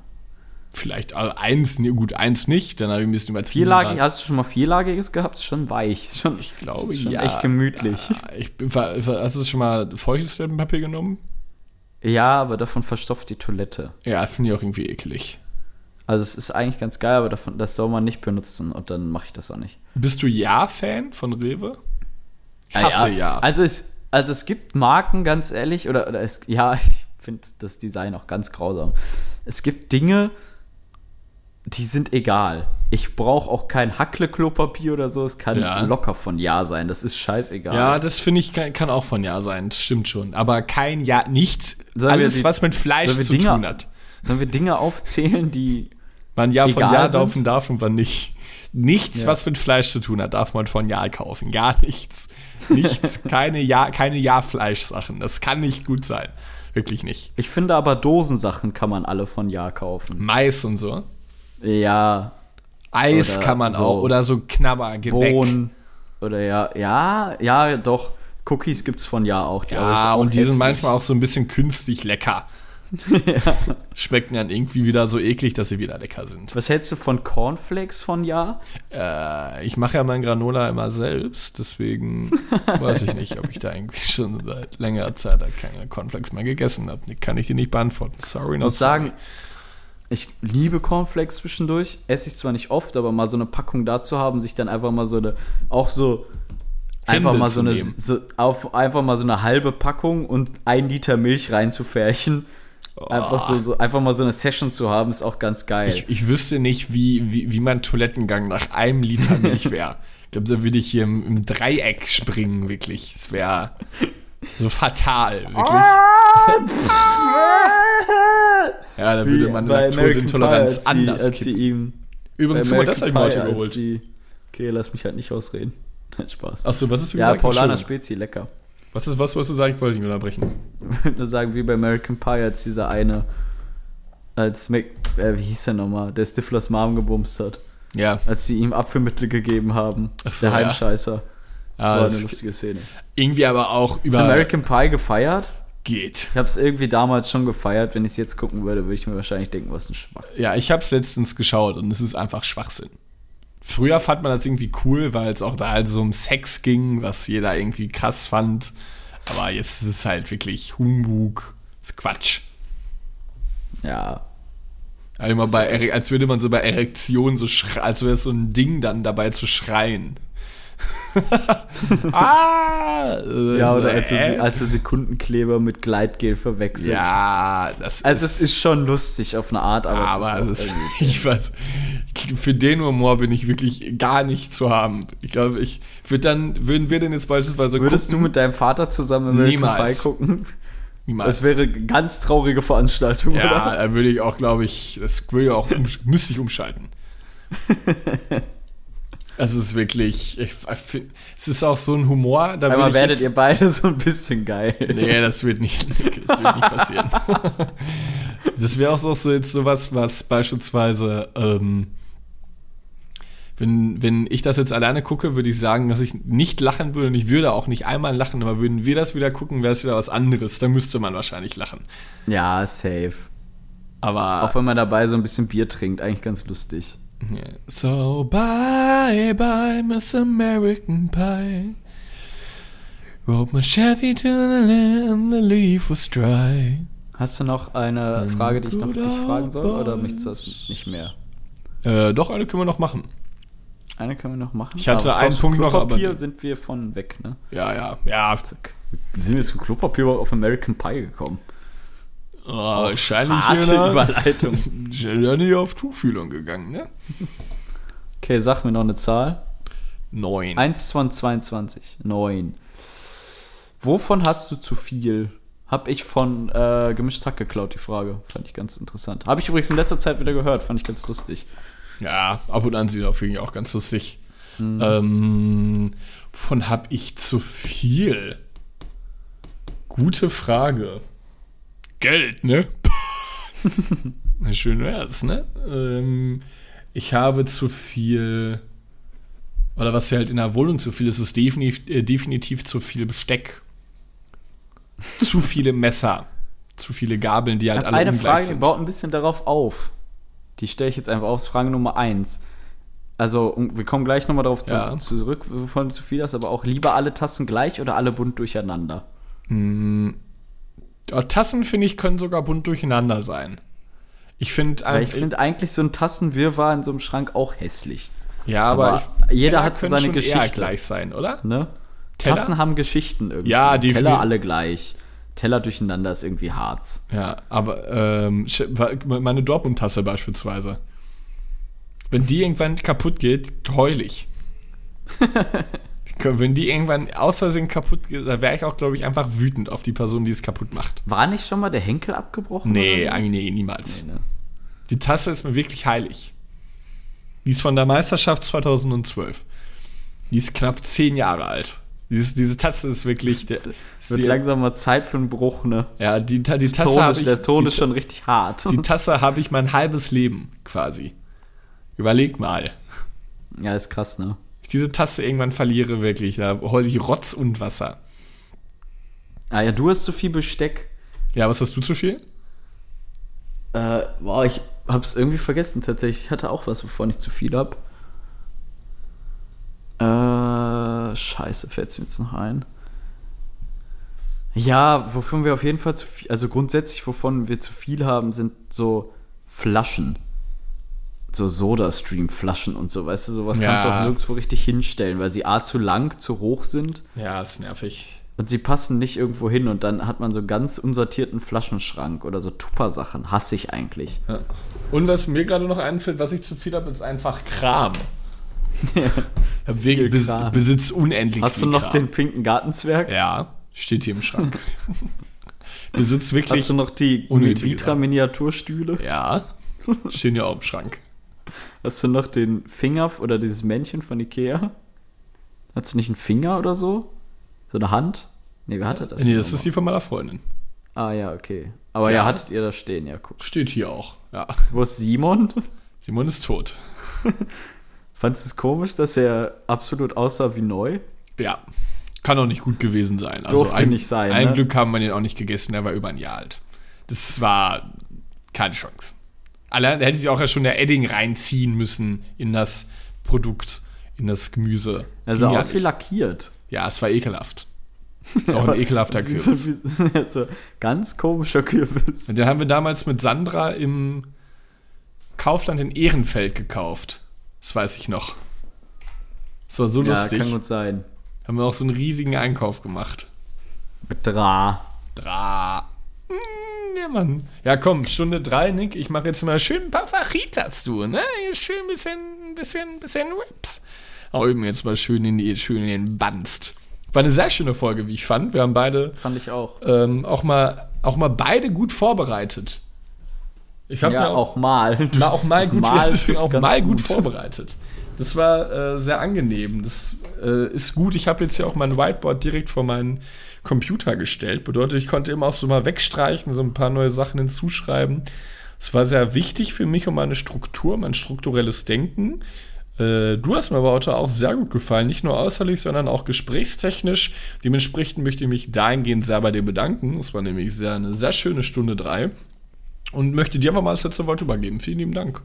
Vielleicht also eins, nee, gut, eins nicht, dann habe ich ein bisschen übertrieben. Vierlagig, hast du schon mal vierlagiges gehabt? Ist schon weich. Schon, Ich glaube, ist schon ja. echt gemütlich. Ich bin, ver- ver- hast du schon mal feuchtes Toilettenpapier genommen? Ja, aber davon verstopft die Toilette. Ja, finde ich auch irgendwie eklig. Also es ist eigentlich ganz geil, aber davon, das soll man nicht benutzen und dann mache ich das auch nicht. Bist du Ja-Fan von Rewe? Ich Ah, hasse Ja. Also es, also es gibt Marken, ganz ehrlich, oder, oder es, ja, ich finde das Design auch ganz grausam. Es gibt Dinge, die sind egal. Ich brauche auch kein Hackle-Klopapier oder so. Es kann Ja. locker von Ja sein. Das ist scheißegal. Ja, das finde ich kann, kann auch von Ja sein, das stimmt schon. Aber kein Ja, nichts, Sollen alles, die- was mit Fleisch zu Dinge- tun hat. Sollen wir Dinge aufzählen, die. Wann Ja von Ja sind? kaufen darf und wann nicht. Nichts, Ja. was mit Fleisch zu tun hat, darf man von Ja kaufen. Gar nichts. Nichts, keine Ja, keine Ja-Fleisch-Sachen. Das kann nicht gut sein. Wirklich nicht. Ich finde aber Dosensachen kann man alle von Ja kaufen. Mais und so. Ja, Eis Oder kann man so auch. Oder so Knabber, Gebäck. Bohnen. Oder ja, ja, ja, doch. Cookies gibt's von Ja auch. Die Ja, auch und die sind hässlich. manchmal auch so ein bisschen künstlich lecker. Schmecken dann irgendwie wieder so eklig, dass sie wieder lecker sind. Was hältst du von Cornflakes von Ja? Äh, ich mache ja mein Granola immer selbst, deswegen weiß ich nicht, ob ich da irgendwie schon seit längerer Zeit keine Cornflakes mehr gegessen habe. Kann ich dir nicht beantworten. Sorry, Ich not muss sagen, sorry. Ich liebe Cornflakes zwischendurch. Esse ich zwar nicht oft, aber mal so eine Packung da zu haben, sich dann einfach mal so eine, auch so, einfach mal so eine, so, auf, einfach mal so eine halbe Packung und ein Liter Milch reinzufärchen. Einfach so, so, einfach mal so eine Session zu haben, ist auch ganz geil. Ich, ich wüsste nicht, wie, wie, wie mein Toilettengang nach einem Liter Milch wäre. Ich glaube, da würde ich hier im, im Dreieck springen, wirklich. Es wäre so fatal, wirklich. Ja, da würde man Laktoseintoleranz anders als sie, als ihm Übrigens, guck mal, das habe ich mir heute geholt. sie- Okay, lass mich halt nicht ausreden. Hat Spaß. Achso, was ist ja, Paulaner Entschuldigung. Spezi, lecker. Was ist was, was du sagen? Ich wollte dich unterbrechen. Ich würde nur sagen, wie bei American Pie, als dieser eine, als Mac, äh, wie hieß der nochmal, der Stiflers Mom gebumst hat. Ja, Als sie ihm Apfelmittel gegeben haben. Ach so, der ja. Das war eine lustige Szene. irgendwie aber auch Ist über American Pie gefeiert? geht. Ich habe es irgendwie damals schon gefeiert. Wenn ich es jetzt gucken würde, würde ich mir wahrscheinlich denken, was ein Schwachsinn. Ja, ich habe es letztens geschaut und es ist einfach Schwachsinn. Früher fand man das irgendwie cool, weil es auch da halt so um Sex ging, was jeder irgendwie krass fand. Aber jetzt ist es halt wirklich Humbug. Das ist Quatsch. Ja. Also immer bei, als würde man so bei Erektion so schreien, als wäre es so ein Ding dann dabei zu schreien. ah! Ja, so, oder als äh? er, als er Sekundenkleber mit Gleitgel verwechselt. Ja, das Also es ist schon lustig auf eine Art, aber, Aber ist ich weiß, für den Humor bin ich wirklich gar nicht zu haben. Ich glaube, ich würde dann, würden wir denn jetzt beispielsweise Würdest du gucken? mit deinem Vater zusammen American Niemals. Pie gucken? Niemals. Das wäre eine ganz traurige Veranstaltung, ja, oder? da würde ich auch, glaube ich, das würde ich auch, müsste ich umschalten. Es ist wirklich, ich, es ist auch so ein Humor, da ich werdet jetzt, ihr beide so ein bisschen geil. Nee, das wird nicht, das wird nicht passieren. das wäre auch so, so jetzt sowas, was beispielsweise, ähm, wenn, wenn ich das jetzt alleine gucke, würde ich sagen, dass ich nicht lachen würde und ich würde auch nicht einmal lachen, aber würden wir das wieder gucken, wäre es wieder was anderes. Da müsste man wahrscheinlich lachen. Ja, safe. Aber Auch wenn man dabei so ein bisschen Bier trinkt, eigentlich ganz lustig. Yeah. So bye bye, Miss American Pie. Rode my Chevy to the land, the leaf was dry. Hast du noch eine Ein Frage, die ich noch dich fragen soll? Oder Boss. möchtest du das nicht mehr? Äh, doch, eine können wir noch machen. Eine können wir noch machen. Ich hatte was einen Punkt noch, aber den- sind wir von weg, ne? Ja, ja, ja. Sind wir zu Klopapier auf American Pie gekommen? Oh, wahrscheinlich Harte hier Überleitung. ja nicht auf Tuchfühlung gegangen, ne? Okay, sag mir noch eine Zahl. Neun. 1 von 22. 9. Wovon hast du zu viel? Hab ich von äh, Gemischtes Hack geklaut, die Frage. Fand ich ganz interessant. Habe ich übrigens in letzter Zeit wieder gehört, fand ich ganz lustig. Ja, ab und an sieht auf jeden Fall auch ganz lustig. Ähm, wovon habe ich zu viel? Gute Frage. Geld, ne? Schön wär's, ne? Ähm, ich habe zu viel. Oder was ja halt in der Wohnung zu viel ist, ist definitiv, äh, definitiv zu viel Besteck. zu viele Messer. Zu viele Gabeln, die halt alle eine ungleich Frage, die sind. baut ein bisschen darauf auf. Die stelle ich jetzt einfach auf. Das ist Frage Nummer 1. Also, wir kommen gleich nochmal darauf zu, Ja. zurück, wovon du zu viel hast, aber auch lieber alle Tassen gleich oder alle bunt durcheinander? Ja, Tassen, finde ich, können sogar bunt durcheinander sein. Ich finde ich finde eigentlich so ein Tassenwirrwarr in so einem Schrank auch hässlich. Ja, aber, aber ich, jeder Teller hat so seine Geschichte. gleich sein, oder? Ne? Teller? Tassen haben Geschichten irgendwie. Ja, definitiv. Teller alle gleich. Teller durcheinander ist irgendwie Harz. Ja, aber ähm, meine Dortmund-Tasse beispielsweise. Wenn die irgendwann kaputt geht, heul ich. Wenn die irgendwann aus Versehen kaputt geht, da wäre ich auch, glaube ich, einfach wütend auf die Person, die es kaputt macht. War nicht schon mal der Henkel abgebrochen? Nee, so? eigentlich nee, niemals. Nee, ne? Die Tasse ist mir wirklich heilig. Die ist von der Meisterschaft 2012. Die ist knapp zehn Jahre alt. Dieses, diese Tasse ist wirklich. Der, Wird die, langsam mal Zeit für einen Bruch, ne? ja, die, die Der Tasse Ton, habe ist, ich. der Ton die, ist schon richtig hart. die Tasse habe ich mein halbes Leben quasi. Überleg mal. ja, ist krass, ne? Ich diese Tasse irgendwann verliere, wirklich. Da hol ich Rotz und Wasser. Ah ja, du hast zu viel Besteck. Ja, was hast du zu viel? Äh, boah, ich hab's irgendwie vergessen tatsächlich. Ich hatte auch was, wovon ich zu viel hab. Äh, scheiße, fällt's mir jetzt noch ein. Ja, wovon wir auf jeden Fall zu viel, also grundsätzlich, wovon wir zu viel haben, sind so Flaschen. So Soda-Stream-Flaschen und so, weißt du, sowas kannst du Ja. auch nirgendwo richtig hinstellen, weil sie A zu lang, zu hoch sind Ja, ist nervig. und sie passen nicht irgendwo hin und dann hat man so ganz unsortierten Flaschenschrank oder so Tupper-Sachen. Hasse ich eigentlich. Ja. Und was mir gerade noch einfällt, was ich zu viel habe, ist einfach Kram. Wirklich bes besitz unendlich Hast du viel noch Kram. den pinken Gartenzwerg? Ja, steht hier im Schrank. besitz wirklich. Hast du noch die Vitra-Miniaturstühle? Ja, stehen ja auch im Schrank. Hast du noch den Finger oder dieses Männchen von Ikea? Hast du nicht einen Finger oder so? So eine Hand? Nee, wer hatte das? nee, das ist die von meiner Freundin. Ah ja, okay. Aber Ja. ja, hattet ihr da stehen, ja, guck. Steht hier auch. Ja. Wo ist Simon? Simon ist tot. Fandest du es komisch, dass er absolut aussah wie neu? Ja. Kann auch nicht gut gewesen sein. Also Durfte ein, nicht sein, Ein ne? Glück haben wir den auch nicht gegessen, der war über ein Jahr alt. Das war keine Chance. Allein, da hätte sich auch ja schon der Edding reinziehen müssen in das Produkt, in das Gemüse. Er sah ja aus wie lackiert. Ja, es war ekelhaft. Ist auch ein ekelhafter Kürbis. so, ganz komischer Kürbis. Den haben wir damals mit Sandra im Kaufland in Ehrenfeld gekauft. Das weiß ich noch. Das war so Ja, lustig. kann gut sein. Haben wir auch so einen riesigen Einkauf gemacht. Mit Dra. Dra. Hm, Ja, Mann. Ja, komm, Stunde drei, Nick. Ich mache jetzt mal schön ein paar Fajitas, du, ne? Hier schön ein bisschen, ein bisschen, ein bisschen Rips. Auch eben jetzt mal schön in, die, schön in den Wanst. War eine sehr schöne Folge, wie ich fand. Wir haben beide Fand ich auch. ähm, auch, mal, auch mal beide gut vorbereitet. Ich hab Ja, mir auch mal. mal auch mal Das gut, Mal auch mal gut. gut. vorbereitet. Das war äh, sehr angenehm. Das äh, ist gut. Ich habe jetzt ja auch mein Whiteboard direkt vor meinen Computer gestellt. Bedeutet, ich konnte immer auch so mal wegstreichen, so ein paar neue Sachen hinzuschreiben. Es war sehr wichtig für mich um meine Struktur, mein strukturelles Denken. Äh, du hast mir aber heute auch sehr gut gefallen, nicht nur äußerlich, sondern auch gesprächstechnisch. Dementsprechend möchte ich mich dahingehend sehr bei dir bedanken. Es war nämlich sehr, eine sehr schöne Stunde drei. Und möchte dir einfach mal das letzte Wort übergeben. Vielen lieben Dank.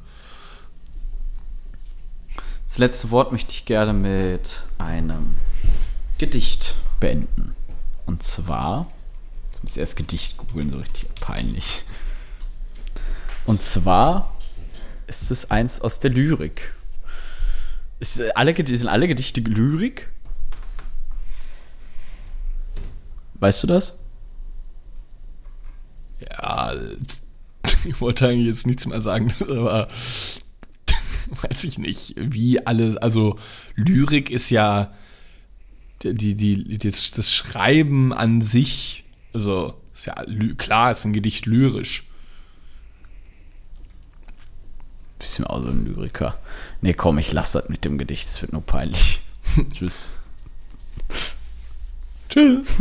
Das letzte Wort möchte ich gerne mit einem Gedicht beenden. Und zwar, ich muss erst Gedicht googeln, so richtig peinlich. Und zwar ist es eins aus der Lyrik. Ist, äh, alle, sind alle Gedichte Lyrik? Weißt du das? Ja, ich wollte eigentlich jetzt nichts mehr sagen, aber weiß ich nicht, wie alle, also Lyrik ist ja die, die, das, das Schreiben an sich, also ist ja klar, ist ein Gedicht lyrisch. Bist du auch so ein Lyriker? Nee, komm, ich lasse das mit dem Gedicht, es wird nur peinlich. Tschüss. Tschüss.